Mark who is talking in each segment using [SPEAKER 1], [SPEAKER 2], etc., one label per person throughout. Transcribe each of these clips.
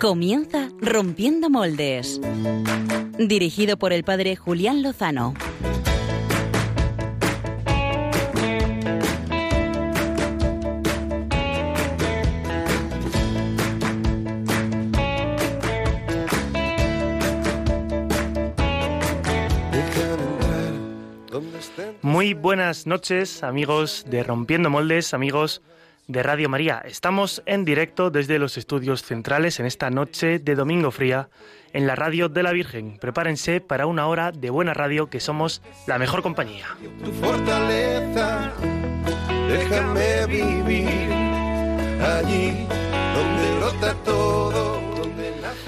[SPEAKER 1] Comienza Rompiendo Moldes. Dirigido por el padre Julián Lozano.
[SPEAKER 2] Muy buenas noches, amigos de Rompiendo Moldes, amigos de Radio María. Estamos en directo desde los estudios centrales en esta noche de Domingo Fría en la Radio de la Virgen. Prepárense para una hora de buena radio que somos la mejor compañía.
[SPEAKER 3] Tu fortaleza, déjame vivir allí donde brota todo.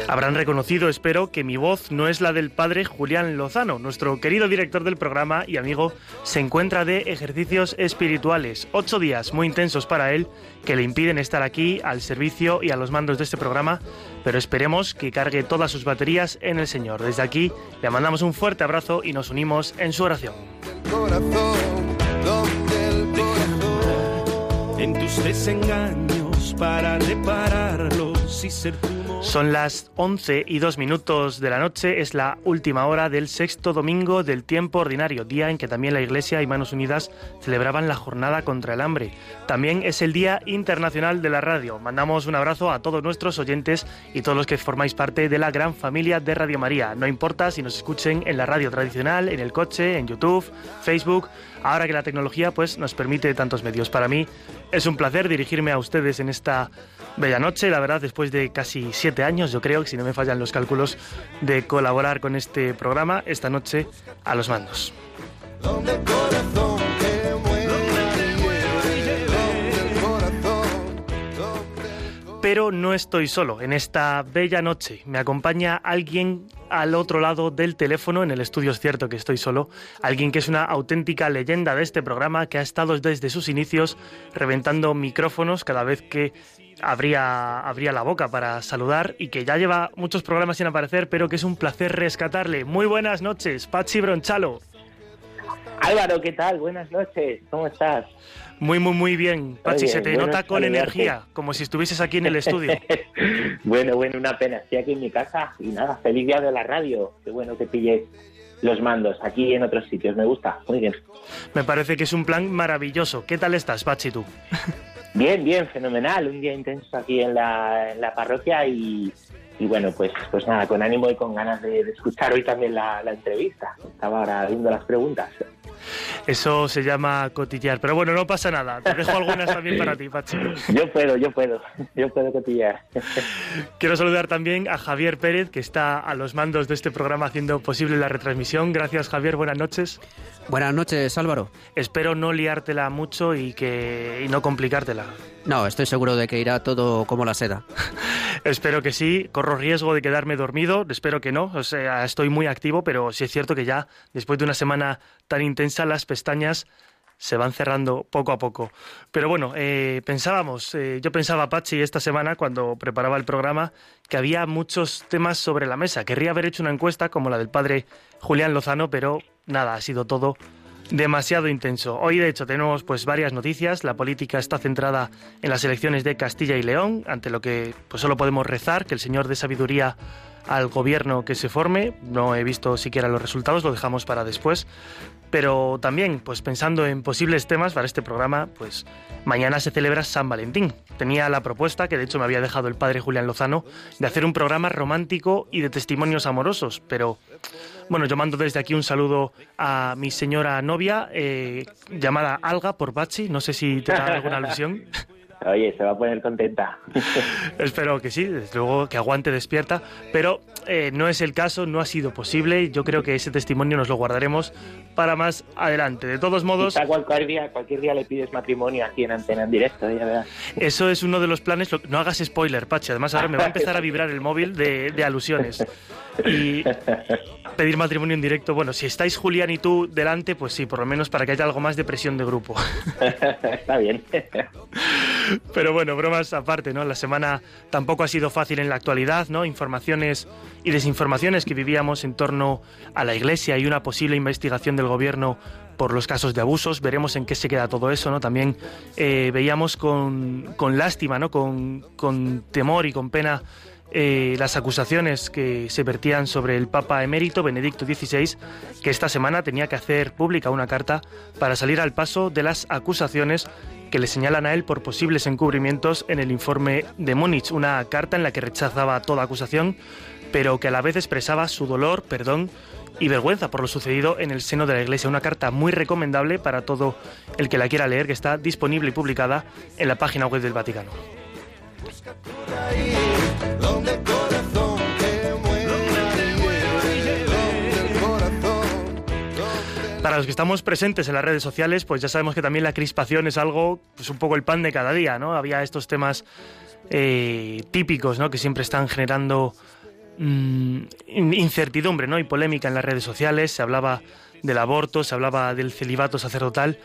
[SPEAKER 2] Habrán reconocido, espero, que mi voz no es la del padre Julián Lozano. Nuestro querido director del programa y amigo se encuentra de ejercicios espirituales. Ocho días muy intensos para él que le impiden estar aquí al servicio y a los mandos de este programa, pero esperemos que cargue todas sus baterías en el Señor. Desde aquí le mandamos un fuerte abrazo y nos unimos en su oración. Son las 11 y 2 minutos de la noche, es la última hora del sexto domingo del tiempo ordinario, día en que también la Iglesia y Manos Unidas celebraban la jornada contra el hambre. También es el Día Internacional de la Radio. Mandamos un abrazo a todos nuestros oyentes y todos los que formáis parte de la gran familia de Radio María. No importa si nos escuchen en la radio tradicional, en el coche, en YouTube, Facebook, ahora que la tecnología pues nos permite tantos medios. Para mí es un placer dirigirme a ustedes en esta bella noche, la verdad, después de casi siete años, yo creo, que si no me fallan los cálculos, de colaborar con este programa, esta noche a los mandos. Pero no estoy solo en esta bella noche. Me acompaña alguien al otro lado del teléfono, en el estudio es cierto que estoy solo, alguien que es una auténtica leyenda de este programa, que ha estado desde sus inicios reventando micrófonos cada vez que abría, abría la boca para saludar y que ya lleva muchos programas sin aparecer, pero que es un placer rescatarle. Muy buenas noches, Pachi Bronchalo.
[SPEAKER 4] Álvaro, ¿qué tal? Buenas noches, ¿cómo estás?
[SPEAKER 2] Muy, muy, muy bien. Pachi, se te nota con energía, como si estuvieses aquí en el estudio.
[SPEAKER 4] bueno, bueno, una pena. Estoy aquí en mi casa y nada, feliz día de la radio. Qué bueno que pilles los mandos aquí en otros sitios. Me gusta, muy bien.
[SPEAKER 2] Me parece que es un plan maravilloso. ¿Qué tal estás, Pachi, tú?
[SPEAKER 4] Bien, bien, fenomenal. Un día intenso aquí en la, parroquia y, bueno, pues, pues nada, con ánimo y con ganas de, escuchar hoy también la, la entrevista. Estaba ahora viendo las preguntas.
[SPEAKER 2] Eso se llama cotillar. Pero bueno, no pasa nada. Te dejo algunas también para ti, Pachi.
[SPEAKER 4] Yo puedo, yo puedo. Yo puedo cotillar.
[SPEAKER 2] Quiero saludar también a Javier Pérez, que está a los mandos de este programa haciendo posible la retransmisión. Gracias, Javier. Buenas noches.
[SPEAKER 5] Buenas noches, Álvaro.
[SPEAKER 2] Espero no liártela mucho y, que, y no complicártela.
[SPEAKER 5] No, estoy seguro de que irá todo como la seda.
[SPEAKER 2] Espero que sí. Corro riesgo de quedarme dormido. Espero que no. Estoy muy activo, pero sí es cierto que ya después de una semana tan intensa las pestañas se van cerrando poco a poco. Pero bueno, eh, pensábamos, eh, yo pensaba, Pachi, esta semana cuando preparaba el programa, que había muchos temas sobre la mesa. Querría haber hecho una encuesta como la del padre Julián Lozano, pero nada, ha sido todo demasiado intenso. Hoy, de hecho, tenemos pues varias noticias. La política está centrada en las elecciones de Castilla y León, ante lo que pues solo podemos rezar que el Señor de sabiduría al gobierno que se forme. No he visto siquiera los resultados, lo dejamos para después. Pero también, pues pensando en posibles temas para este programa, pues mañana se celebra San Valentín. Tenía la propuesta, que de hecho me había dejado el padre Julián Lozano, de hacer un programa romántico y de testimonios amorosos. Pero bueno, yo mando desde aquí un saludo a mi señora novia, eh, llamada Alga por Bachi. No sé si te da alguna alusión.
[SPEAKER 4] Oye, se va a poner contenta.
[SPEAKER 2] Espero que sí, desde luego que aguante despierta, pero eh, no es el caso, no ha sido posible. Yo creo que ese testimonio nos lo guardaremos para más adelante. De todos modos...
[SPEAKER 4] cualquier día, cualquier día le pides matrimonio aquí en antena en directo, ya
[SPEAKER 2] Eso es uno de los planes. No hagas spoiler, Pachi. Además ahora me va a empezar a vibrar el móvil de, de alusiones. Y pedir matrimonio en directo, bueno, si estáis Julián y tú delante, pues sí, por lo menos para que haya algo más de presión de grupo.
[SPEAKER 4] Está bien.
[SPEAKER 2] Pero bueno, bromas aparte, ¿no? La semana tampoco ha sido fácil en la actualidad, ¿no? Informaciones y desinformaciones que vivíamos en torno a la Iglesia y una posible investigación del gobierno por los casos de abusos. Veremos en qué se queda todo eso, ¿no? También eh, veíamos con, con, lástima, ¿no? Con, con temor y con pena eh, las acusaciones que se vertían sobre el Papa emérito Benedicto XVI, que esta semana tenía que hacer pública una carta para salir al paso de las acusaciones que le señalan a él por posibles encubrimientos en el informe de Múnich, una carta en la que rechazaba toda acusación, pero que a la vez expresaba su dolor, perdón y vergüenza por lo sucedido en el seno de la Iglesia. Una carta muy recomendable para todo el que la quiera leer, que está disponible y publicada en la página web del Vaticano. Para los que estamos presentes en las redes sociales, pues ya sabemos que también la crispación es algo, pues un poco el pan de cada día, ¿no? Había estos temas eh, típicos, ¿no? Que siempre están generando mm, incertidumbre, ¿no? Y polémica en las redes sociales. Se hablaba del aborto, se hablaba del celibato sacerdotal.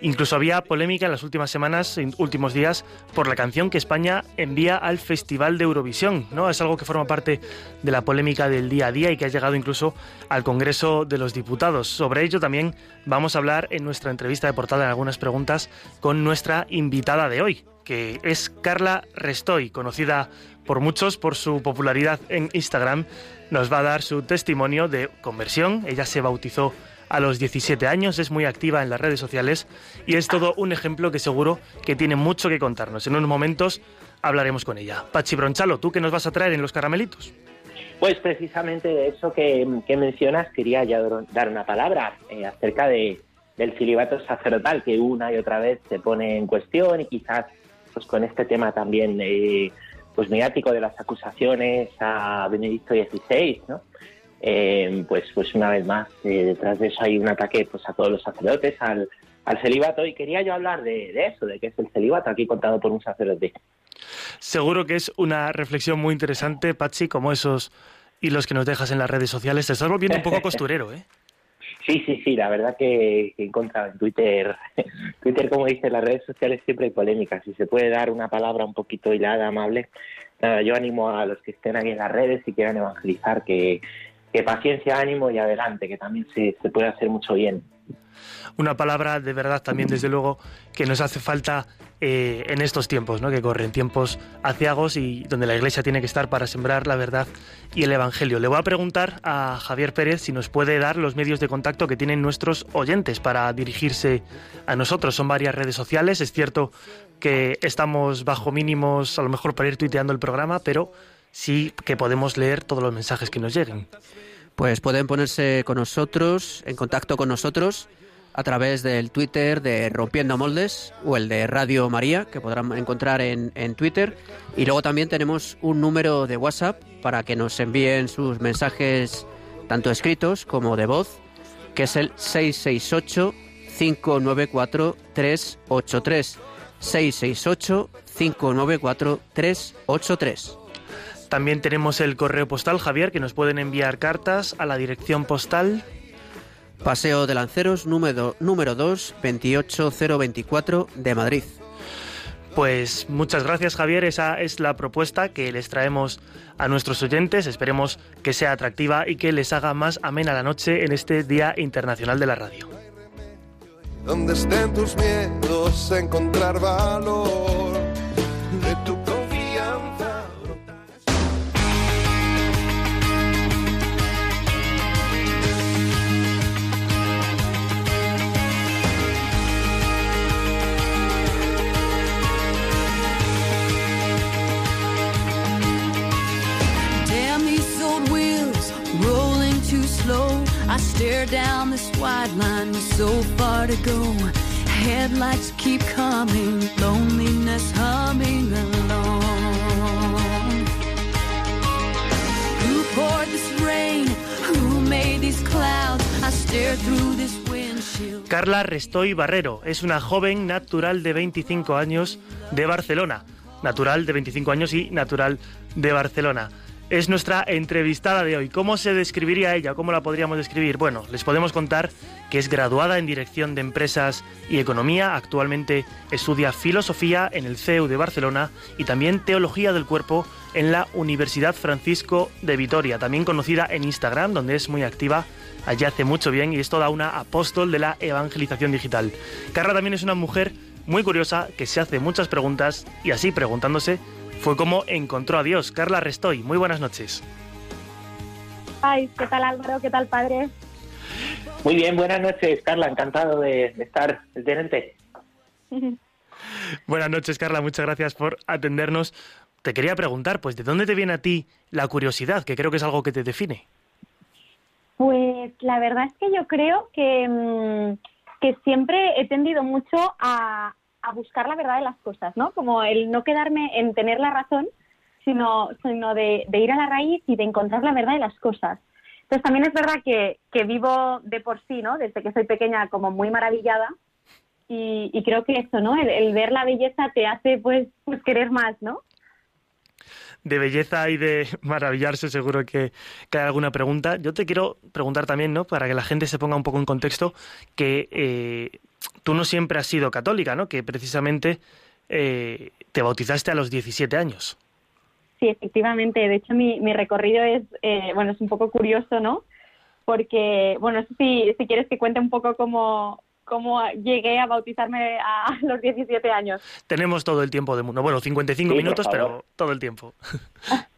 [SPEAKER 2] Incluso había polémica en las últimas semanas, en últimos días, por la canción que España envía al Festival de Eurovisión. ¿no? Es algo que forma parte de la polémica del día a día y que ha llegado incluso al Congreso de los Diputados. Sobre ello también vamos a hablar en nuestra entrevista de portada en algunas preguntas con nuestra invitada de hoy, que es Carla Restoy, conocida por muchos por su popularidad en Instagram. Nos va a dar su testimonio de conversión. Ella se bautizó a los 17 años, es muy activa en las redes sociales y es todo un ejemplo que seguro que tiene mucho que contarnos. En unos momentos hablaremos con ella. Pachi Bronchalo, ¿tú qué nos vas a traer en los caramelitos?
[SPEAKER 4] Pues precisamente de eso que, mencionas quería ya dar una palabra eh, acerca de, del celibato sacerdotal que una y otra vez se pone en cuestión y quizás pues con este tema también eh, pues mediático de las acusaciones a Benedicto XVI, ¿no? Eh, pues, pues una vez más, eh, detrás de eso hay un ataque pues, a todos los sacerdotes, al, celibato, y quería yo hablar de, eso, de qué es el celibato, aquí contado por un sacerdote.
[SPEAKER 2] Seguro que es una reflexión muy interesante, Pachi, como esos y los que nos dejas en las redes sociales. Te estás volviendo un poco costurero, ¿eh?
[SPEAKER 4] Sí, sí, sí, la verdad que, he encontrado en Twitter, Twitter, como dice, las redes sociales siempre hay polémicas. Si se puede dar una palabra un poquito hilada, amable, nada, yo animo a los que estén aquí en las redes y quieran evangelizar que, que paciencia, ánimo y adelante, que también se, se puede hacer mucho bien.
[SPEAKER 2] Una palabra de verdad también, desde luego, que nos hace falta eh, en estos tiempos, ¿no? que corren tiempos aciagos y donde la Iglesia tiene que estar para sembrar la verdad y el Evangelio. Le voy a preguntar a Javier Pérez si nos puede dar los medios de contacto que tienen nuestros oyentes para dirigirse a nosotros. Son varias redes sociales, es cierto que estamos bajo mínimos a lo mejor para ir tuiteando el programa, pero sí que podemos leer todos los mensajes que nos lleguen.
[SPEAKER 5] Pues pueden ponerse con nosotros, en contacto con nosotros, a través del Twitter de Rompiendo Moldes o el de Radio María, que podrán encontrar en, en Twitter. Y luego también tenemos un número de WhatsApp para que nos envíen sus mensajes, tanto escritos como de voz, que es el 668 594 383. 668 594 383.
[SPEAKER 2] También tenemos el correo postal, Javier, que nos pueden enviar cartas a la dirección postal.
[SPEAKER 5] Paseo de Lanceros, número, número 2, 28024 de Madrid.
[SPEAKER 2] Pues muchas gracias Javier, esa es la propuesta que les traemos a nuestros oyentes, esperemos que sea atractiva y que les haga más amena la noche en este Día Internacional de la Radio.
[SPEAKER 6] Donde estén tus miedos, encontrar valor
[SPEAKER 2] down this wide line so far to go. Headlights keep coming, loneliness humming along. Who poured this rain? Who made these clouds? I stare through this windshield. Carla Restoy Barrero es una joven natural de 25 años de Barcelona. Natural de 25 años y natural de Barcelona es nuestra entrevistada de hoy. ¿Cómo se describiría ella? ¿Cómo la podríamos describir? Bueno, les podemos contar que es graduada en Dirección de Empresas y Economía. Actualmente estudia Filosofía en el CEU de Barcelona y también Teología del Cuerpo en la Universidad Francisco de Vitoria, también conocida en Instagram, donde es muy activa. Allí hace mucho bien y es toda una apóstol de la evangelización digital. Carla también es una mujer muy curiosa que se hace muchas preguntas y así preguntándose fue como encontró a Dios. Carla Restoy, muy buenas noches.
[SPEAKER 7] Ay, ¿qué tal Álvaro? ¿Qué tal padre?
[SPEAKER 4] Muy bien, buenas noches, Carla. Encantado de, estar el tenente.
[SPEAKER 2] buenas noches, Carla. Muchas gracias por atendernos. Te quería preguntar, pues, ¿de dónde te viene a ti la curiosidad? Que creo que es algo que te define.
[SPEAKER 7] Pues la verdad es que yo creo que, mm, que siempre he tendido mucho a, a buscar la verdad de las cosas, ¿no? Como el no quedarme en tener la razón, sino, sino de, ir a la raíz y de encontrar la verdad de las cosas. Entonces también es verdad que, que vivo de por sí, ¿no? Desde que soy pequeña como muy maravillada y, creo que eso, ¿no? El, ver la belleza te hace pues, pues querer más, ¿no?
[SPEAKER 2] de belleza y de maravillarse, seguro que, que, hay alguna pregunta. Yo te quiero preguntar también, ¿no? Para que la gente se ponga un poco en contexto, que eh, tú no siempre has sido católica, ¿no? Que precisamente eh, te bautizaste a los 17 años.
[SPEAKER 7] Sí, efectivamente. De hecho, mi, mi recorrido es, eh, bueno, es un poco curioso, ¿no? Porque, bueno, si, si quieres que cuente un poco cómo, cómo llegué a bautizarme a los 17 años.
[SPEAKER 2] Tenemos todo el tiempo del mundo. Bueno, 55 minutos, pero todo el tiempo.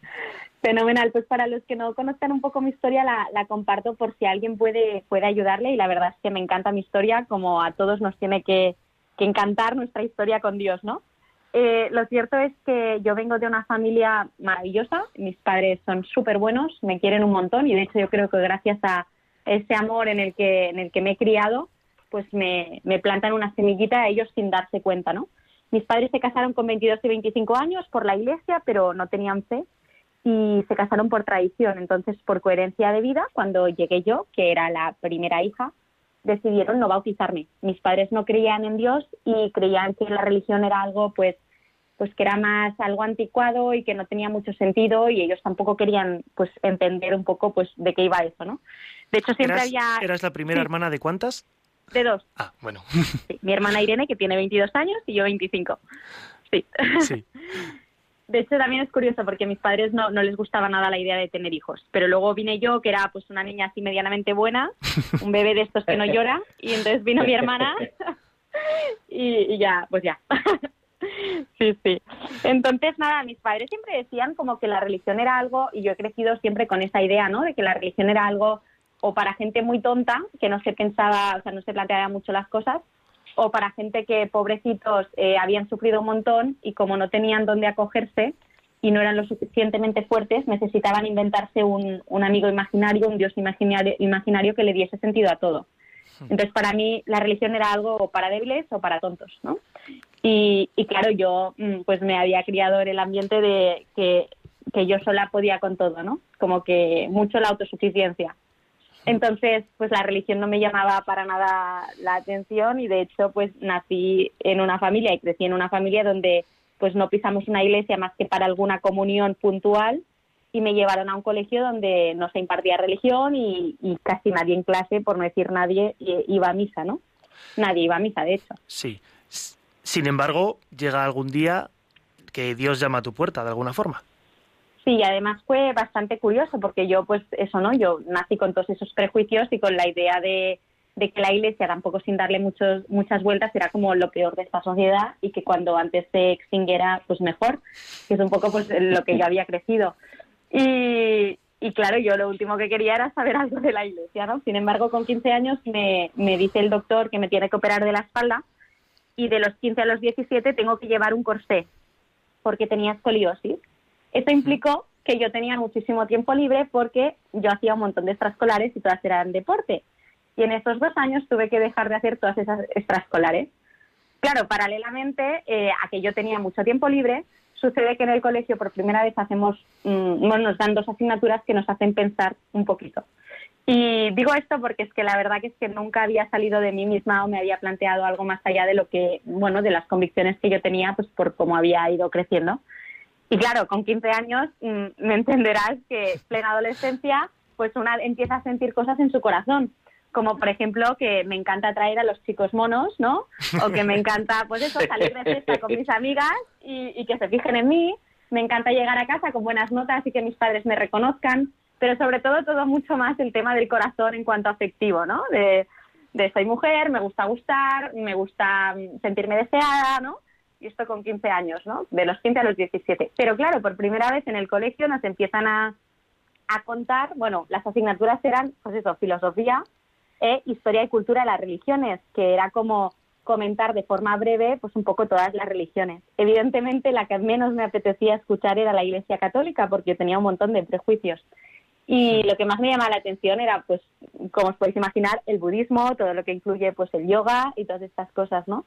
[SPEAKER 7] Fenomenal. Pues para los que no conozcan un poco mi historia, la, la, comparto por si alguien puede, puede ayudarle. Y la verdad es que me encanta mi historia, como a todos nos tiene que, que encantar nuestra historia con Dios, ¿no? Eh, lo cierto es que yo vengo de una familia maravillosa, mis padres son súper buenos, me quieren un montón y de hecho yo creo que gracias a ese amor en el que, en el que me he criado, pues me, me plantan una semillita a ellos sin darse cuenta, ¿no? Mis padres se casaron con 22 y 25 años por la iglesia, pero no tenían fe y se casaron por tradición. Entonces, por coherencia de vida, cuando llegué yo, que era la primera hija, decidieron no bautizarme. Mis padres no creían en Dios y creían que la religión era algo, pues, pues que era más algo anticuado y que no tenía mucho sentido y ellos tampoco querían, pues, entender un poco, pues, de qué iba eso, ¿no?
[SPEAKER 2] De hecho, siempre había... ¿Eras la primera hermana de cuántas?
[SPEAKER 7] De dos.
[SPEAKER 2] Ah, bueno.
[SPEAKER 7] mi hermana Irene, que tiene 22 años, y yo 25. Sí. Sí. De hecho, también es curioso porque a mis padres no, no les gustaba nada la idea de tener hijos. Pero luego vine yo, que era pues una niña así medianamente buena, un bebé de estos que no llora, y entonces vino mi hermana y, ya, pues ya. Sí, sí. Entonces, nada, mis padres siempre decían como que la religión era algo, y yo he crecido siempre con esa idea, ¿no? De que la religión era algo o para gente muy tonta, que no se pensaba, o sea, no se planteaba mucho las cosas, o para gente que, pobrecitos, eh, habían sufrido un montón y como no tenían dónde acogerse y no eran lo suficientemente fuertes, necesitaban inventarse un, un amigo imaginario, un dios imaginario, imaginario que le diese sentido a todo. Hmm. Entonces, para mí, la religión era algo para débiles o para tontos, ¿no? Y, y claro, yo mm, pues me había criado en el ambiente de que, que yo sola podía con todo, ¿no? Como que mucho la autosuficiencia. Entonces, pues la religión no me llamaba para nada la atención y de hecho, pues nací en una familia y crecí en una familia donde pues no pisamos una iglesia más que para alguna comunión puntual y me llevaron a un colegio donde no se impartía religión y, casi nadie en clase, por no decir nadie, iba a misa, ¿no? Nadie iba a misa, de hecho.
[SPEAKER 2] Sí. Sin embargo, llega algún día que Dios llama a tu puerta, de alguna forma.
[SPEAKER 7] Sí, además fue bastante curioso porque yo, pues eso, ¿no? Yo nací con todos esos prejuicios y con la idea de, que la iglesia, tampoco sin darle muchos, muchas vueltas, era como lo peor de esta sociedad y que cuando antes se extinguiera, pues mejor, que es un poco pues lo que yo había crecido. Y, y claro, yo lo último que quería era saber algo de la iglesia, ¿no? Sin embargo, con 15 años me, me dice el doctor que me tiene que operar de la espalda y de los 15 a los 17 tengo que llevar un corsé porque tenía escoliosis. Eso implicó que yo tenía muchísimo tiempo libre porque yo hacía un montón de extraescolares y todas eran deporte. Y en esos dos años tuve que dejar de hacer todas esas extraescolares. Claro, paralelamente eh, a que yo tenía mucho tiempo libre, sucede que en el colegio por primera vez hacemos, mm, bueno, nos dan dos asignaturas que nos hacen pensar un poquito. Y digo esto porque es que la verdad que es que nunca había salido de mí misma o me había planteado algo más allá de lo que, bueno, de las convicciones que yo tenía, pues por cómo había ido creciendo. Y claro, con 15 años mm, me entenderás que plena adolescencia, pues una empieza a sentir cosas en su corazón, como por ejemplo que me encanta traer a los chicos monos, ¿no? O que me encanta, pues eso, salir de fiesta con mis amigas y, que se fijen en mí. Me encanta llegar a casa con buenas notas y que mis padres me reconozcan, pero sobre todo todo mucho más el tema del corazón en cuanto afectivo, ¿no? De, soy mujer, me gusta gustar, me gusta mm, sentirme deseada, ¿no? Y esto con 15 años, ¿no? De los 15 a los 17. Pero claro, por primera vez en el colegio nos empiezan a, a contar, bueno, las asignaturas eran, pues eso, filosofía, e historia y cultura de las religiones, que era como comentar de forma breve pues un poco todas las religiones. Evidentemente la que menos me apetecía escuchar era la Iglesia Católica porque tenía un montón de prejuicios. Y lo que más me llamaba la atención era pues como os podéis imaginar el budismo, todo lo que incluye pues el yoga y todas estas cosas, ¿no?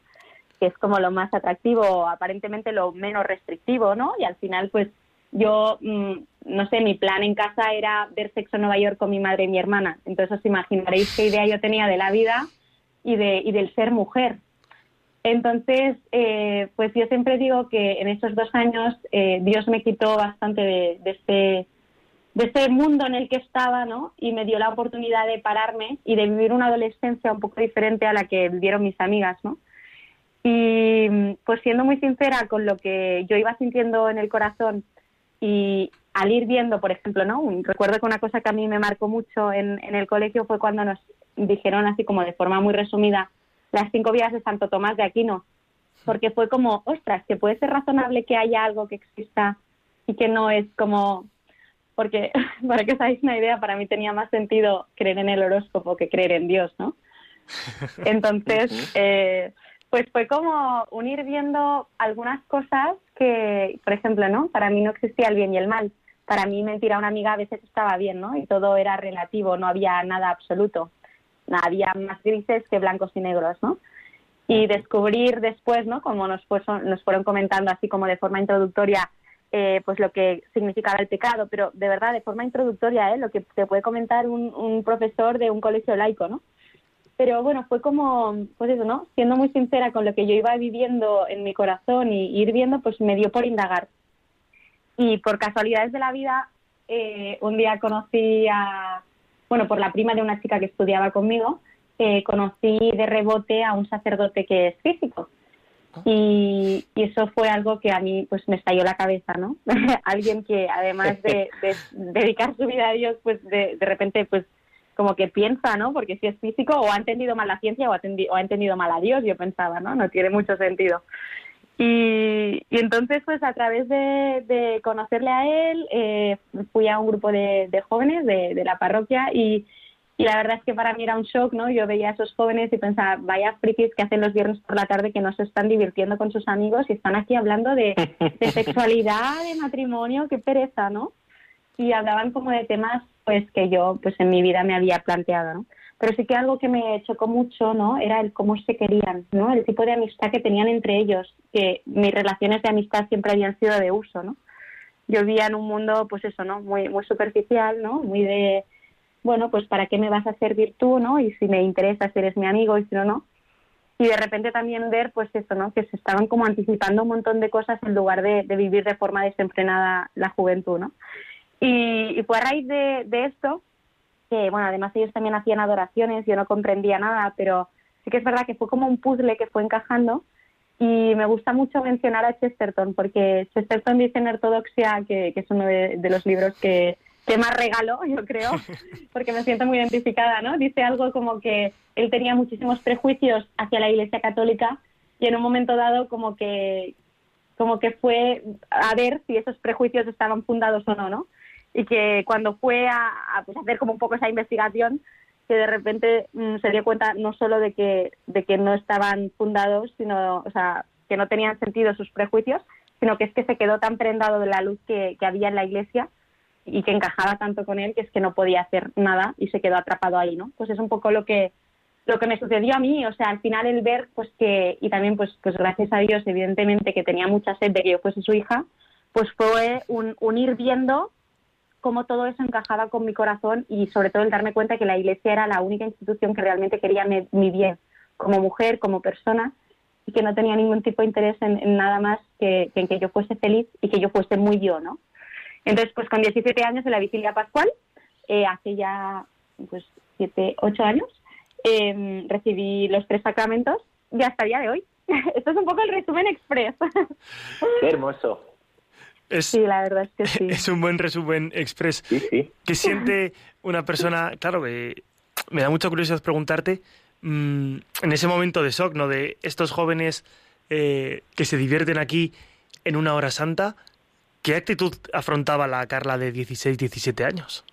[SPEAKER 7] Que es como lo más atractivo, aparentemente lo menos restrictivo, ¿no? Y al final pues yo, mm, no sé, mi plan en casa era ver Sexo en Nueva York con mi madre y mi hermana. Entonces os imaginaréis qué idea yo tenía de la vida y, de, y del ser mujer. Entonces, eh, pues yo siempre digo que en estos dos años eh, Dios me quitó bastante de, este, de este mundo en el que estaba, ¿no? Y me dio la oportunidad de pararme y de vivir una adolescencia un poco diferente a la que vivieron mis amigas, ¿no? Y pues siendo muy sincera con lo que yo iba sintiendo en el corazón y al ir viendo, por ejemplo, ¿no? Recuerdo que una cosa que a mí me marcó mucho en, el colegio fue cuando nos dijeron así como de forma muy resumida las cinco vías de Santo Tomás de Aquino, porque fue como, ostras, que puede ser razonable que haya algo que exista y que no es como, porque para que os hagáis una idea, para mí tenía más sentido creer en el horóscopo que creer en Dios, ¿no? Entonces, eh, pues fue como unir viendo algunas cosas que, por ejemplo, ¿no? Para mí no existía el bien y el mal. Para mí mentir a una amiga a veces estaba bien, ¿no? Y todo era relativo, no había nada absoluto. Había más grises que blancos y negros, ¿no? Y descubrir después, ¿no? Como nos, nos fueron comentando así como de forma introductoria, eh, pues lo que significaba el pecado, pero de verdad, de forma introductoria, ¿eh? Lo que te puede comentar un, un profesor de un colegio laico, ¿no? Pero bueno, fue como, pues eso, ¿no? Siendo muy sincera con lo que yo iba viviendo en mi corazón y ir viendo, pues me dio por indagar. Y por casualidades de la vida, eh, un día conocí a, bueno, por la prima de una chica que estudiaba conmigo, eh, conocí de rebote a un sacerdote que es físico. Ah. Y, eso fue algo que a mí pues me estalló la cabeza, ¿no? Alguien que además de, dedicar su vida a Dios, pues de, de repente pues como que piensa, ¿no? Porque si es físico o ha entendido mal la ciencia o ha, o ha entendido mal a Dios, yo pensaba, ¿no? No tiene mucho sentido. Y, y entonces, pues a través de, de conocerle a él, eh, fui a un grupo de, de jóvenes de, la parroquia y, la verdad es que para mí era un shock, ¿no? Yo veía a esos jóvenes y pensaba, vaya frikis que hacen los viernes por la tarde que no se están divirtiendo con sus amigos y están aquí hablando de sexualidad, de matrimonio, qué pereza, ¿no? Y hablaban como de temas pues que yo pues en mi vida me había planteado, ¿no? Pero sí que algo que me chocó mucho, ¿no? Era el cómo se querían, ¿no? El tipo de amistad que tenían entre ellos, que mis relaciones de amistad siempre habían sido de uso, ¿no? Yo vivía en un mundo, pues eso, ¿no? Muy, muy superficial, ¿no? Muy de, bueno, pues para qué me vas a servir tú, ¿no? Y si me interesa, si eres mi amigo y si no, no. Y de repente también ver, pues eso, ¿no? Que se estaban como anticipando un montón de cosas en lugar de, de vivir de forma desenfrenada la juventud, ¿no? Y, fue a raíz de, esto que, bueno, además ellos también hacían adoraciones, yo no comprendía nada, pero sí que es verdad que fue como un puzzle que fue encajando y me gusta mucho mencionar a Chesterton porque Chesterton dice en Ortodoxia, que, es uno de, los libros que, que más regalo, yo creo, porque me siento muy identificada, ¿no? Dice algo como que él tenía muchísimos prejuicios hacia la Iglesia Católica y en un momento dado como que como que fue a ver si esos prejuicios estaban fundados o no, ¿no? Y que cuando fue a, pues, hacer como un poco esa investigación que de repente mm, se dio cuenta no solo de que de que no estaban fundados sino o sea que no tenían sentido sus prejuicios sino que es que se quedó tan prendado de la luz que, que había en la iglesia y que encajaba tanto con él que es que no podía hacer nada y se quedó atrapado ahí no pues es un poco lo que lo que me sucedió a mí, o sea, al final el ver, pues que, y también, pues, pues gracias a Dios, evidentemente, que tenía mucha sed de que yo fuese su hija, pues fue un, un ir viendo cómo todo eso encajaba con mi corazón y sobre todo el darme cuenta que la iglesia era la única institución que realmente quería mi, bien como mujer, como persona y que no tenía ningún tipo de interés en, nada más que, en que yo fuese feliz y que yo fuese muy yo, ¿no? Entonces, pues con 17 años en la vigilia pascual, eh, hace ya pues 7, 8 años, em, recibí los tres sacramentos y hasta el día de hoy. Esto es un poco el resumen express.
[SPEAKER 4] Qué hermoso.
[SPEAKER 2] Es,
[SPEAKER 7] sí, la verdad es que sí.
[SPEAKER 2] Es un buen resumen express.
[SPEAKER 4] Sí, sí.
[SPEAKER 2] ¿Qué siente una persona? Claro, que me da mucha curiosidad preguntarte, mm, en ese momento de shock, ¿no? De estos jóvenes eh, que se divierten aquí en una hora santa. ¿Qué actitud afrontaba la Carla de 16, 17 años?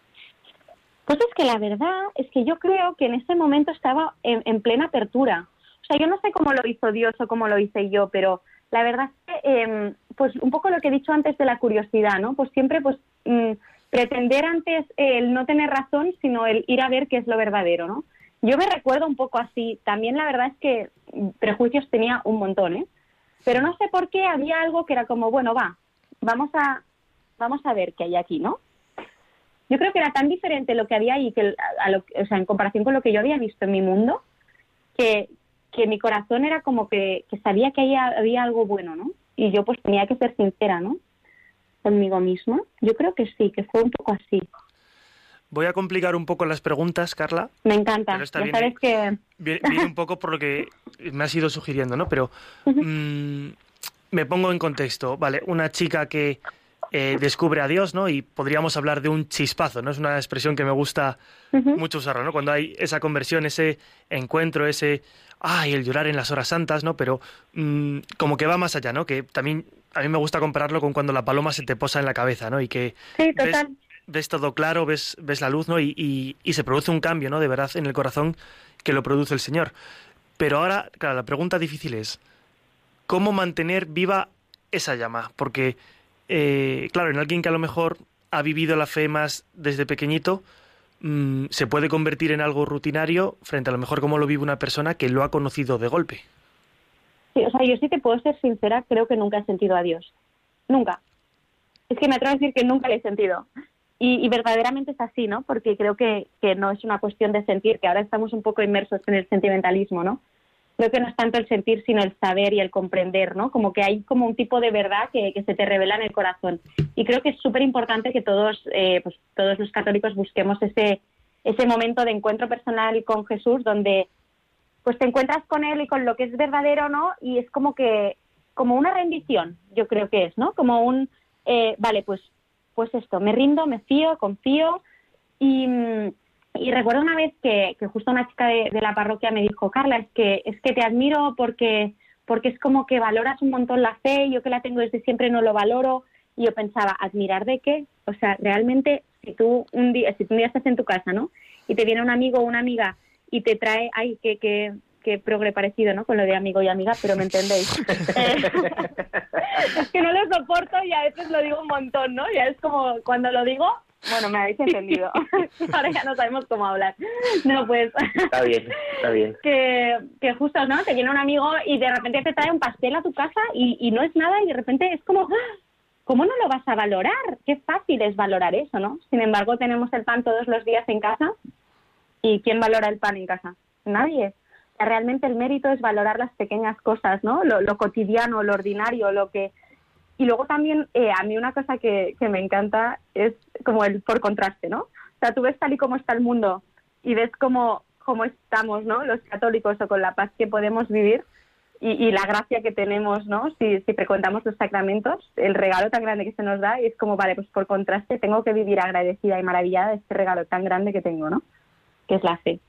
[SPEAKER 7] Pues es que la verdad es que yo creo que en ese momento estaba en, plena apertura. O sea, yo no sé cómo lo hizo Dios o cómo lo hice yo, pero la verdad es que, em, pues un poco lo que he dicho antes de la curiosidad, ¿no? Pues siempre, pues mm, pretender antes el no tener razón, sino el ir a ver qué es lo verdadero, ¿no? Yo me recuerdo un poco así. También la verdad es que prejuicios tenía un montón, ¿eh? Pero no sé por qué había algo que era como, bueno, va, vamos a, vamos a ver qué hay aquí, ¿no? Yo creo que era tan diferente lo que había ahí, que a lo, o sea, en comparación con lo que yo había visto en mi mundo, que, que mi corazón era como que, que sabía que ahí había algo bueno, ¿no? Y yo pues tenía que ser sincera, ¿no? Conmigo misma. Yo creo que sí, que fue un poco así.
[SPEAKER 2] Voy a complicar un poco las preguntas, Carla.
[SPEAKER 7] Me encanta. ya sabes que...
[SPEAKER 2] Viene, un poco por lo que me has ido sugiriendo, ¿no? Pero mm, me pongo en contexto. Vale, una chica que eh, descubre a Dios, ¿no? Y podríamos hablar de un chispazo, ¿no? Es una expresión que me gusta mucho usarla, ¿no? Cuando hay esa conversión, ese encuentro, ese... ¡Ay! El llorar en las horas santas, ¿no? Pero mm, como que va más allá, ¿no? Que también a mí me gusta compararlo con cuando la paloma se te posa en la cabeza, ¿no? Y que...
[SPEAKER 7] Sí, total
[SPEAKER 2] ves todo claro, ves, ves la luz, ¿no? Y, y, se produce un cambio, ¿no? De verdad en el corazón que lo produce el Señor. Pero ahora, claro, la pregunta difícil es, ¿cómo mantener viva esa llama? Porque, eh, claro, en alguien que a lo mejor ha vivido la fe más desde pequeñito, mm, se puede convertir en algo rutinario frente a lo mejor como lo vive una persona que lo ha conocido de golpe.
[SPEAKER 7] Sí, o sea, yo sí te puedo ser sincera, creo que nunca he sentido a Dios. Nunca. Es que me atrevo a decir que nunca le he sentido. Y, verdaderamente es así, ¿no? Porque creo que, que, no es una cuestión de sentir, que ahora estamos un poco inmersos en el sentimentalismo, ¿no? Creo que no es tanto el sentir, sino el saber y el comprender, ¿no? Como que hay como un tipo de verdad que, que se te revela en el corazón. Y creo que es súper importante que todos, eh, pues, todos los católicos busquemos ese, ese momento de encuentro personal con Jesús, donde pues te encuentras con Él y con lo que es verdadero, ¿no? Y es como que, como una rendición, yo creo que es, ¿no? Como un, eh, vale, pues pues esto, me rindo, me fío, confío. Y, recuerdo una vez que, justo una chica de, la parroquia me dijo, Carla, es que, es que te admiro porque, porque es como que valoras un montón la fe, yo que la tengo desde siempre no lo valoro. Y yo pensaba, ¿admirar de qué? O sea, realmente, si tú un día, si tú un día estás en tu casa, ¿no? Y te viene un amigo o una amiga y te trae, ay, que, que, que progre parecido, ¿no? Con lo de amigo y amiga, pero me entendéis. es que no lo soporto y a veces lo digo un montón, ¿no? Ya es como cuando lo digo, bueno, me habéis entendido. Ahora ya no sabemos cómo hablar. No, pues.
[SPEAKER 4] Está bien, está bien.
[SPEAKER 7] Que, que justo, ¿no? Te viene un amigo y de repente te trae un pastel a tu casa y, y no es nada y de repente es como. ¡ah! ¿Cómo no lo vas a valorar? Qué fácil es valorar eso, ¿no? Sin embargo, tenemos el pan todos los días en casa. ¿Y quién valora el pan en casa? Nadie realmente el mérito es valorar las pequeñas cosas, ¿no? Lo, cotidiano, lo ordinario, lo que... Y luego también eh, a mí una cosa que, que, me encanta es como el por contraste, ¿no? O sea, tú ves tal y como está el mundo y ves cómo, cómo estamos, ¿no? Los católicos o con la paz que podemos vivir y, y la gracia que tenemos, ¿no? Si, si frecuentamos los sacramentos, el regalo tan grande que se nos da y es como, vale, pues por contraste tengo que vivir agradecida y maravillada de este regalo tan grande que tengo, ¿no? Que es la fe.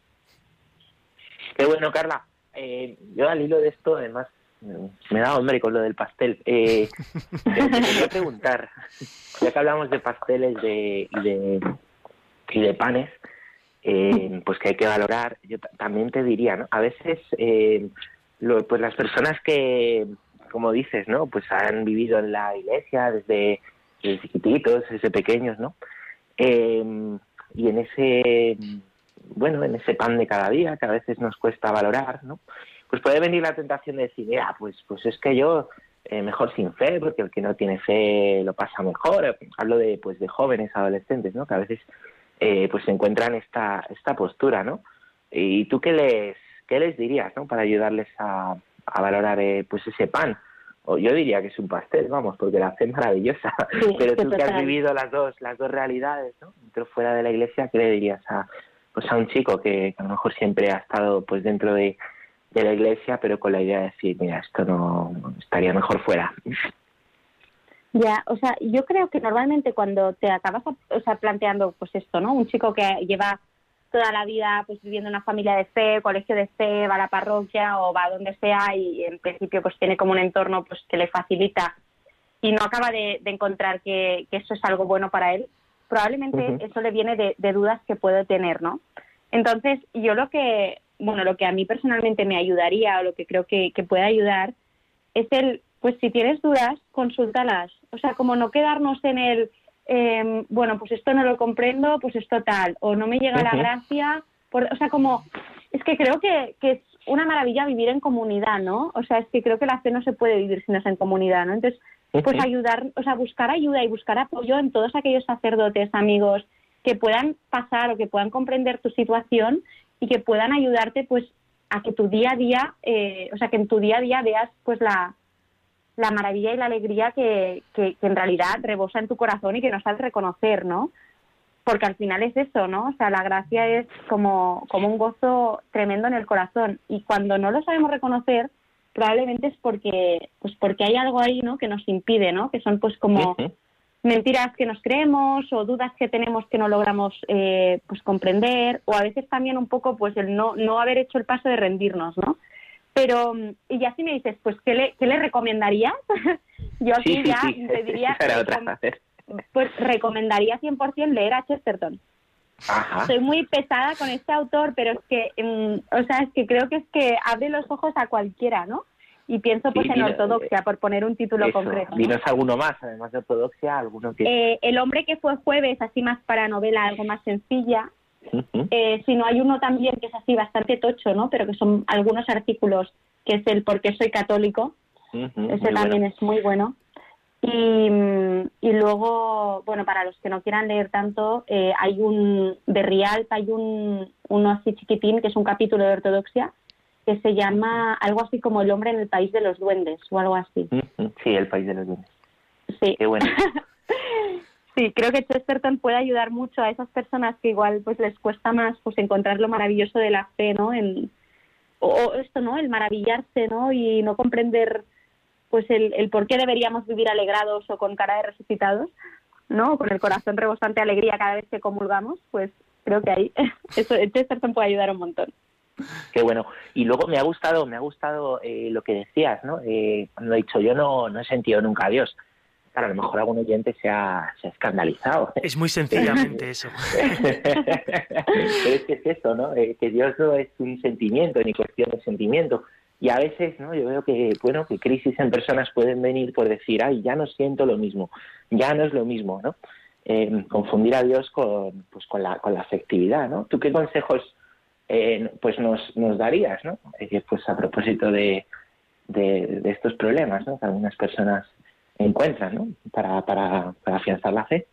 [SPEAKER 4] Qué bueno, Carla. Eh, yo al hilo de esto, además, me da hambre con lo del pastel. Eh, te, quería preguntar, ya que hablamos de pasteles de, y, de, y de panes, eh, pues que hay que valorar, yo también te diría, ¿no? A veces, eh, lo, pues las personas que, como dices, ¿no? Pues han vivido en la iglesia desde, desde chiquititos, desde pequeños, ¿no? Eh, y en ese bueno, en ese pan de cada día que a veces nos cuesta valorar, ¿no? Pues puede venir la tentación de decir, mira, pues, pues es que yo eh, mejor sin fe, porque el que no tiene fe lo pasa mejor. Hablo de, pues, de jóvenes, adolescentes, ¿no? Que a veces eh, pues se encuentran esta, esta postura, ¿no? ¿Y tú qué les, qué les dirías, ¿no? Para ayudarles a, a valorar eh, pues ese pan. O yo diría que es un pastel, vamos, porque la fe es maravillosa. Pero tú que has vivido las dos, las dos realidades, ¿no? Dentro fuera de la iglesia, ¿qué le dirías a, pues a un chico que, a lo mejor siempre ha estado pues dentro de, la iglesia, pero con la idea de decir, mira, esto no estaría mejor fuera.
[SPEAKER 7] Ya, o sea, yo creo que normalmente cuando te acabas o sea, planteando pues esto, ¿no? Un chico que lleva toda la vida pues viviendo en una familia de fe, colegio de fe, va a la parroquia o va a donde sea y en principio pues tiene como un entorno pues que le facilita y no acaba de, encontrar que, eso es algo bueno para él, probablemente eso le viene de, de, dudas que puede tener, ¿no? Entonces, yo lo que, bueno, lo que a mí personalmente me ayudaría o lo que creo que, que puede ayudar es el, pues si tienes dudas, consúltalas. O sea, como no quedarnos en el, eh, bueno, pues esto no lo comprendo, pues esto tal, o no me llega la gracia, por, o sea, como, es que creo que, que es una maravilla vivir en comunidad, ¿no? O sea, es que creo que la fe no se puede vivir si no es en comunidad, ¿no? Entonces, pues ayudar, o sea, buscar ayuda y buscar apoyo en todos aquellos sacerdotes, amigos, que puedan pasar o que puedan comprender tu situación y que puedan ayudarte, pues, a que tu día a día, eh, o sea, que en tu día a día veas, pues, la, la maravilla y la alegría que, que, en realidad rebosa en tu corazón y que no sabes reconocer, ¿no? Porque al final es eso, ¿no? O sea, la gracia es como, como un gozo tremendo en el corazón. Y cuando no lo sabemos reconocer, probablemente es porque pues porque hay algo ahí no que nos impide no que son pues como mentiras que nos creemos o dudas que tenemos que no logramos eh, pues comprender o a veces también un poco pues el no no haber hecho el paso de rendirnos no pero y ya si me dices pues qué le qué le recomendarías yo aquí ya te diría pues recomendaría 100% leer a Chesterton soy muy pesada con este autor, pero es que, mm, o sea, es que creo que es que abre los ojos a cualquiera, ¿no? Y pienso pues en ortodoxia, por poner un título concreto.
[SPEAKER 4] ¿no? alguno más, además de ortodoxia, alguno que...
[SPEAKER 7] Eh, el hombre que fue jueves, así más para novela, algo más sencilla. eh, si no hay uno también que es así bastante tocho, ¿no? Pero que son algunos artículos, que es el por qué soy católico. Ese también es muy bueno. Y, y, luego, bueno, para los que no quieran leer tanto, eh, hay un, de Rialp hay un, uno así chiquitín, que es un capítulo de ortodoxia, que se llama algo así como El hombre en el país de los duendes, o algo así.
[SPEAKER 4] Sí, el país de los duendes.
[SPEAKER 7] Sí.
[SPEAKER 4] Qué bueno.
[SPEAKER 7] sí, creo que Chesterton puede ayudar mucho a esas personas que igual pues les cuesta más pues encontrar lo maravilloso de la fe, ¿no? En, o esto, ¿no? El maravillarse, ¿no? Y no comprender pues el, el por qué deberíamos vivir alegrados o con cara de resucitados, ¿no? con el corazón rebosante de alegría cada vez que comulgamos, pues creo que ahí eso, Chesterton puede ayudar un montón.
[SPEAKER 4] Qué bueno. Y luego me ha gustado, me ha gustado eh, lo que decías, ¿no? Eh, cuando he dicho yo no, no he sentido nunca a Dios. Claro, a lo mejor algún oyente se ha, se ha escandalizado.
[SPEAKER 2] Es muy sencillamente eso.
[SPEAKER 4] Pero es que es eso, ¿no? Eh, que Dios no es un sentimiento ni cuestión de sentimiento, y a veces, ¿no? Yo veo que, bueno, que crisis en personas pueden venir por decir, ay, ya no siento lo mismo, ya no es lo mismo, ¿no? Eh, confundir a Dios con, pues, con, la, con la afectividad, ¿no? ¿Tú qué consejos eh, pues nos, nos darías, ¿no? Eh, pues a propósito de, de, estos problemas, ¿no? Que algunas personas encuentran, ¿no? Para, para, para afianzar la fe.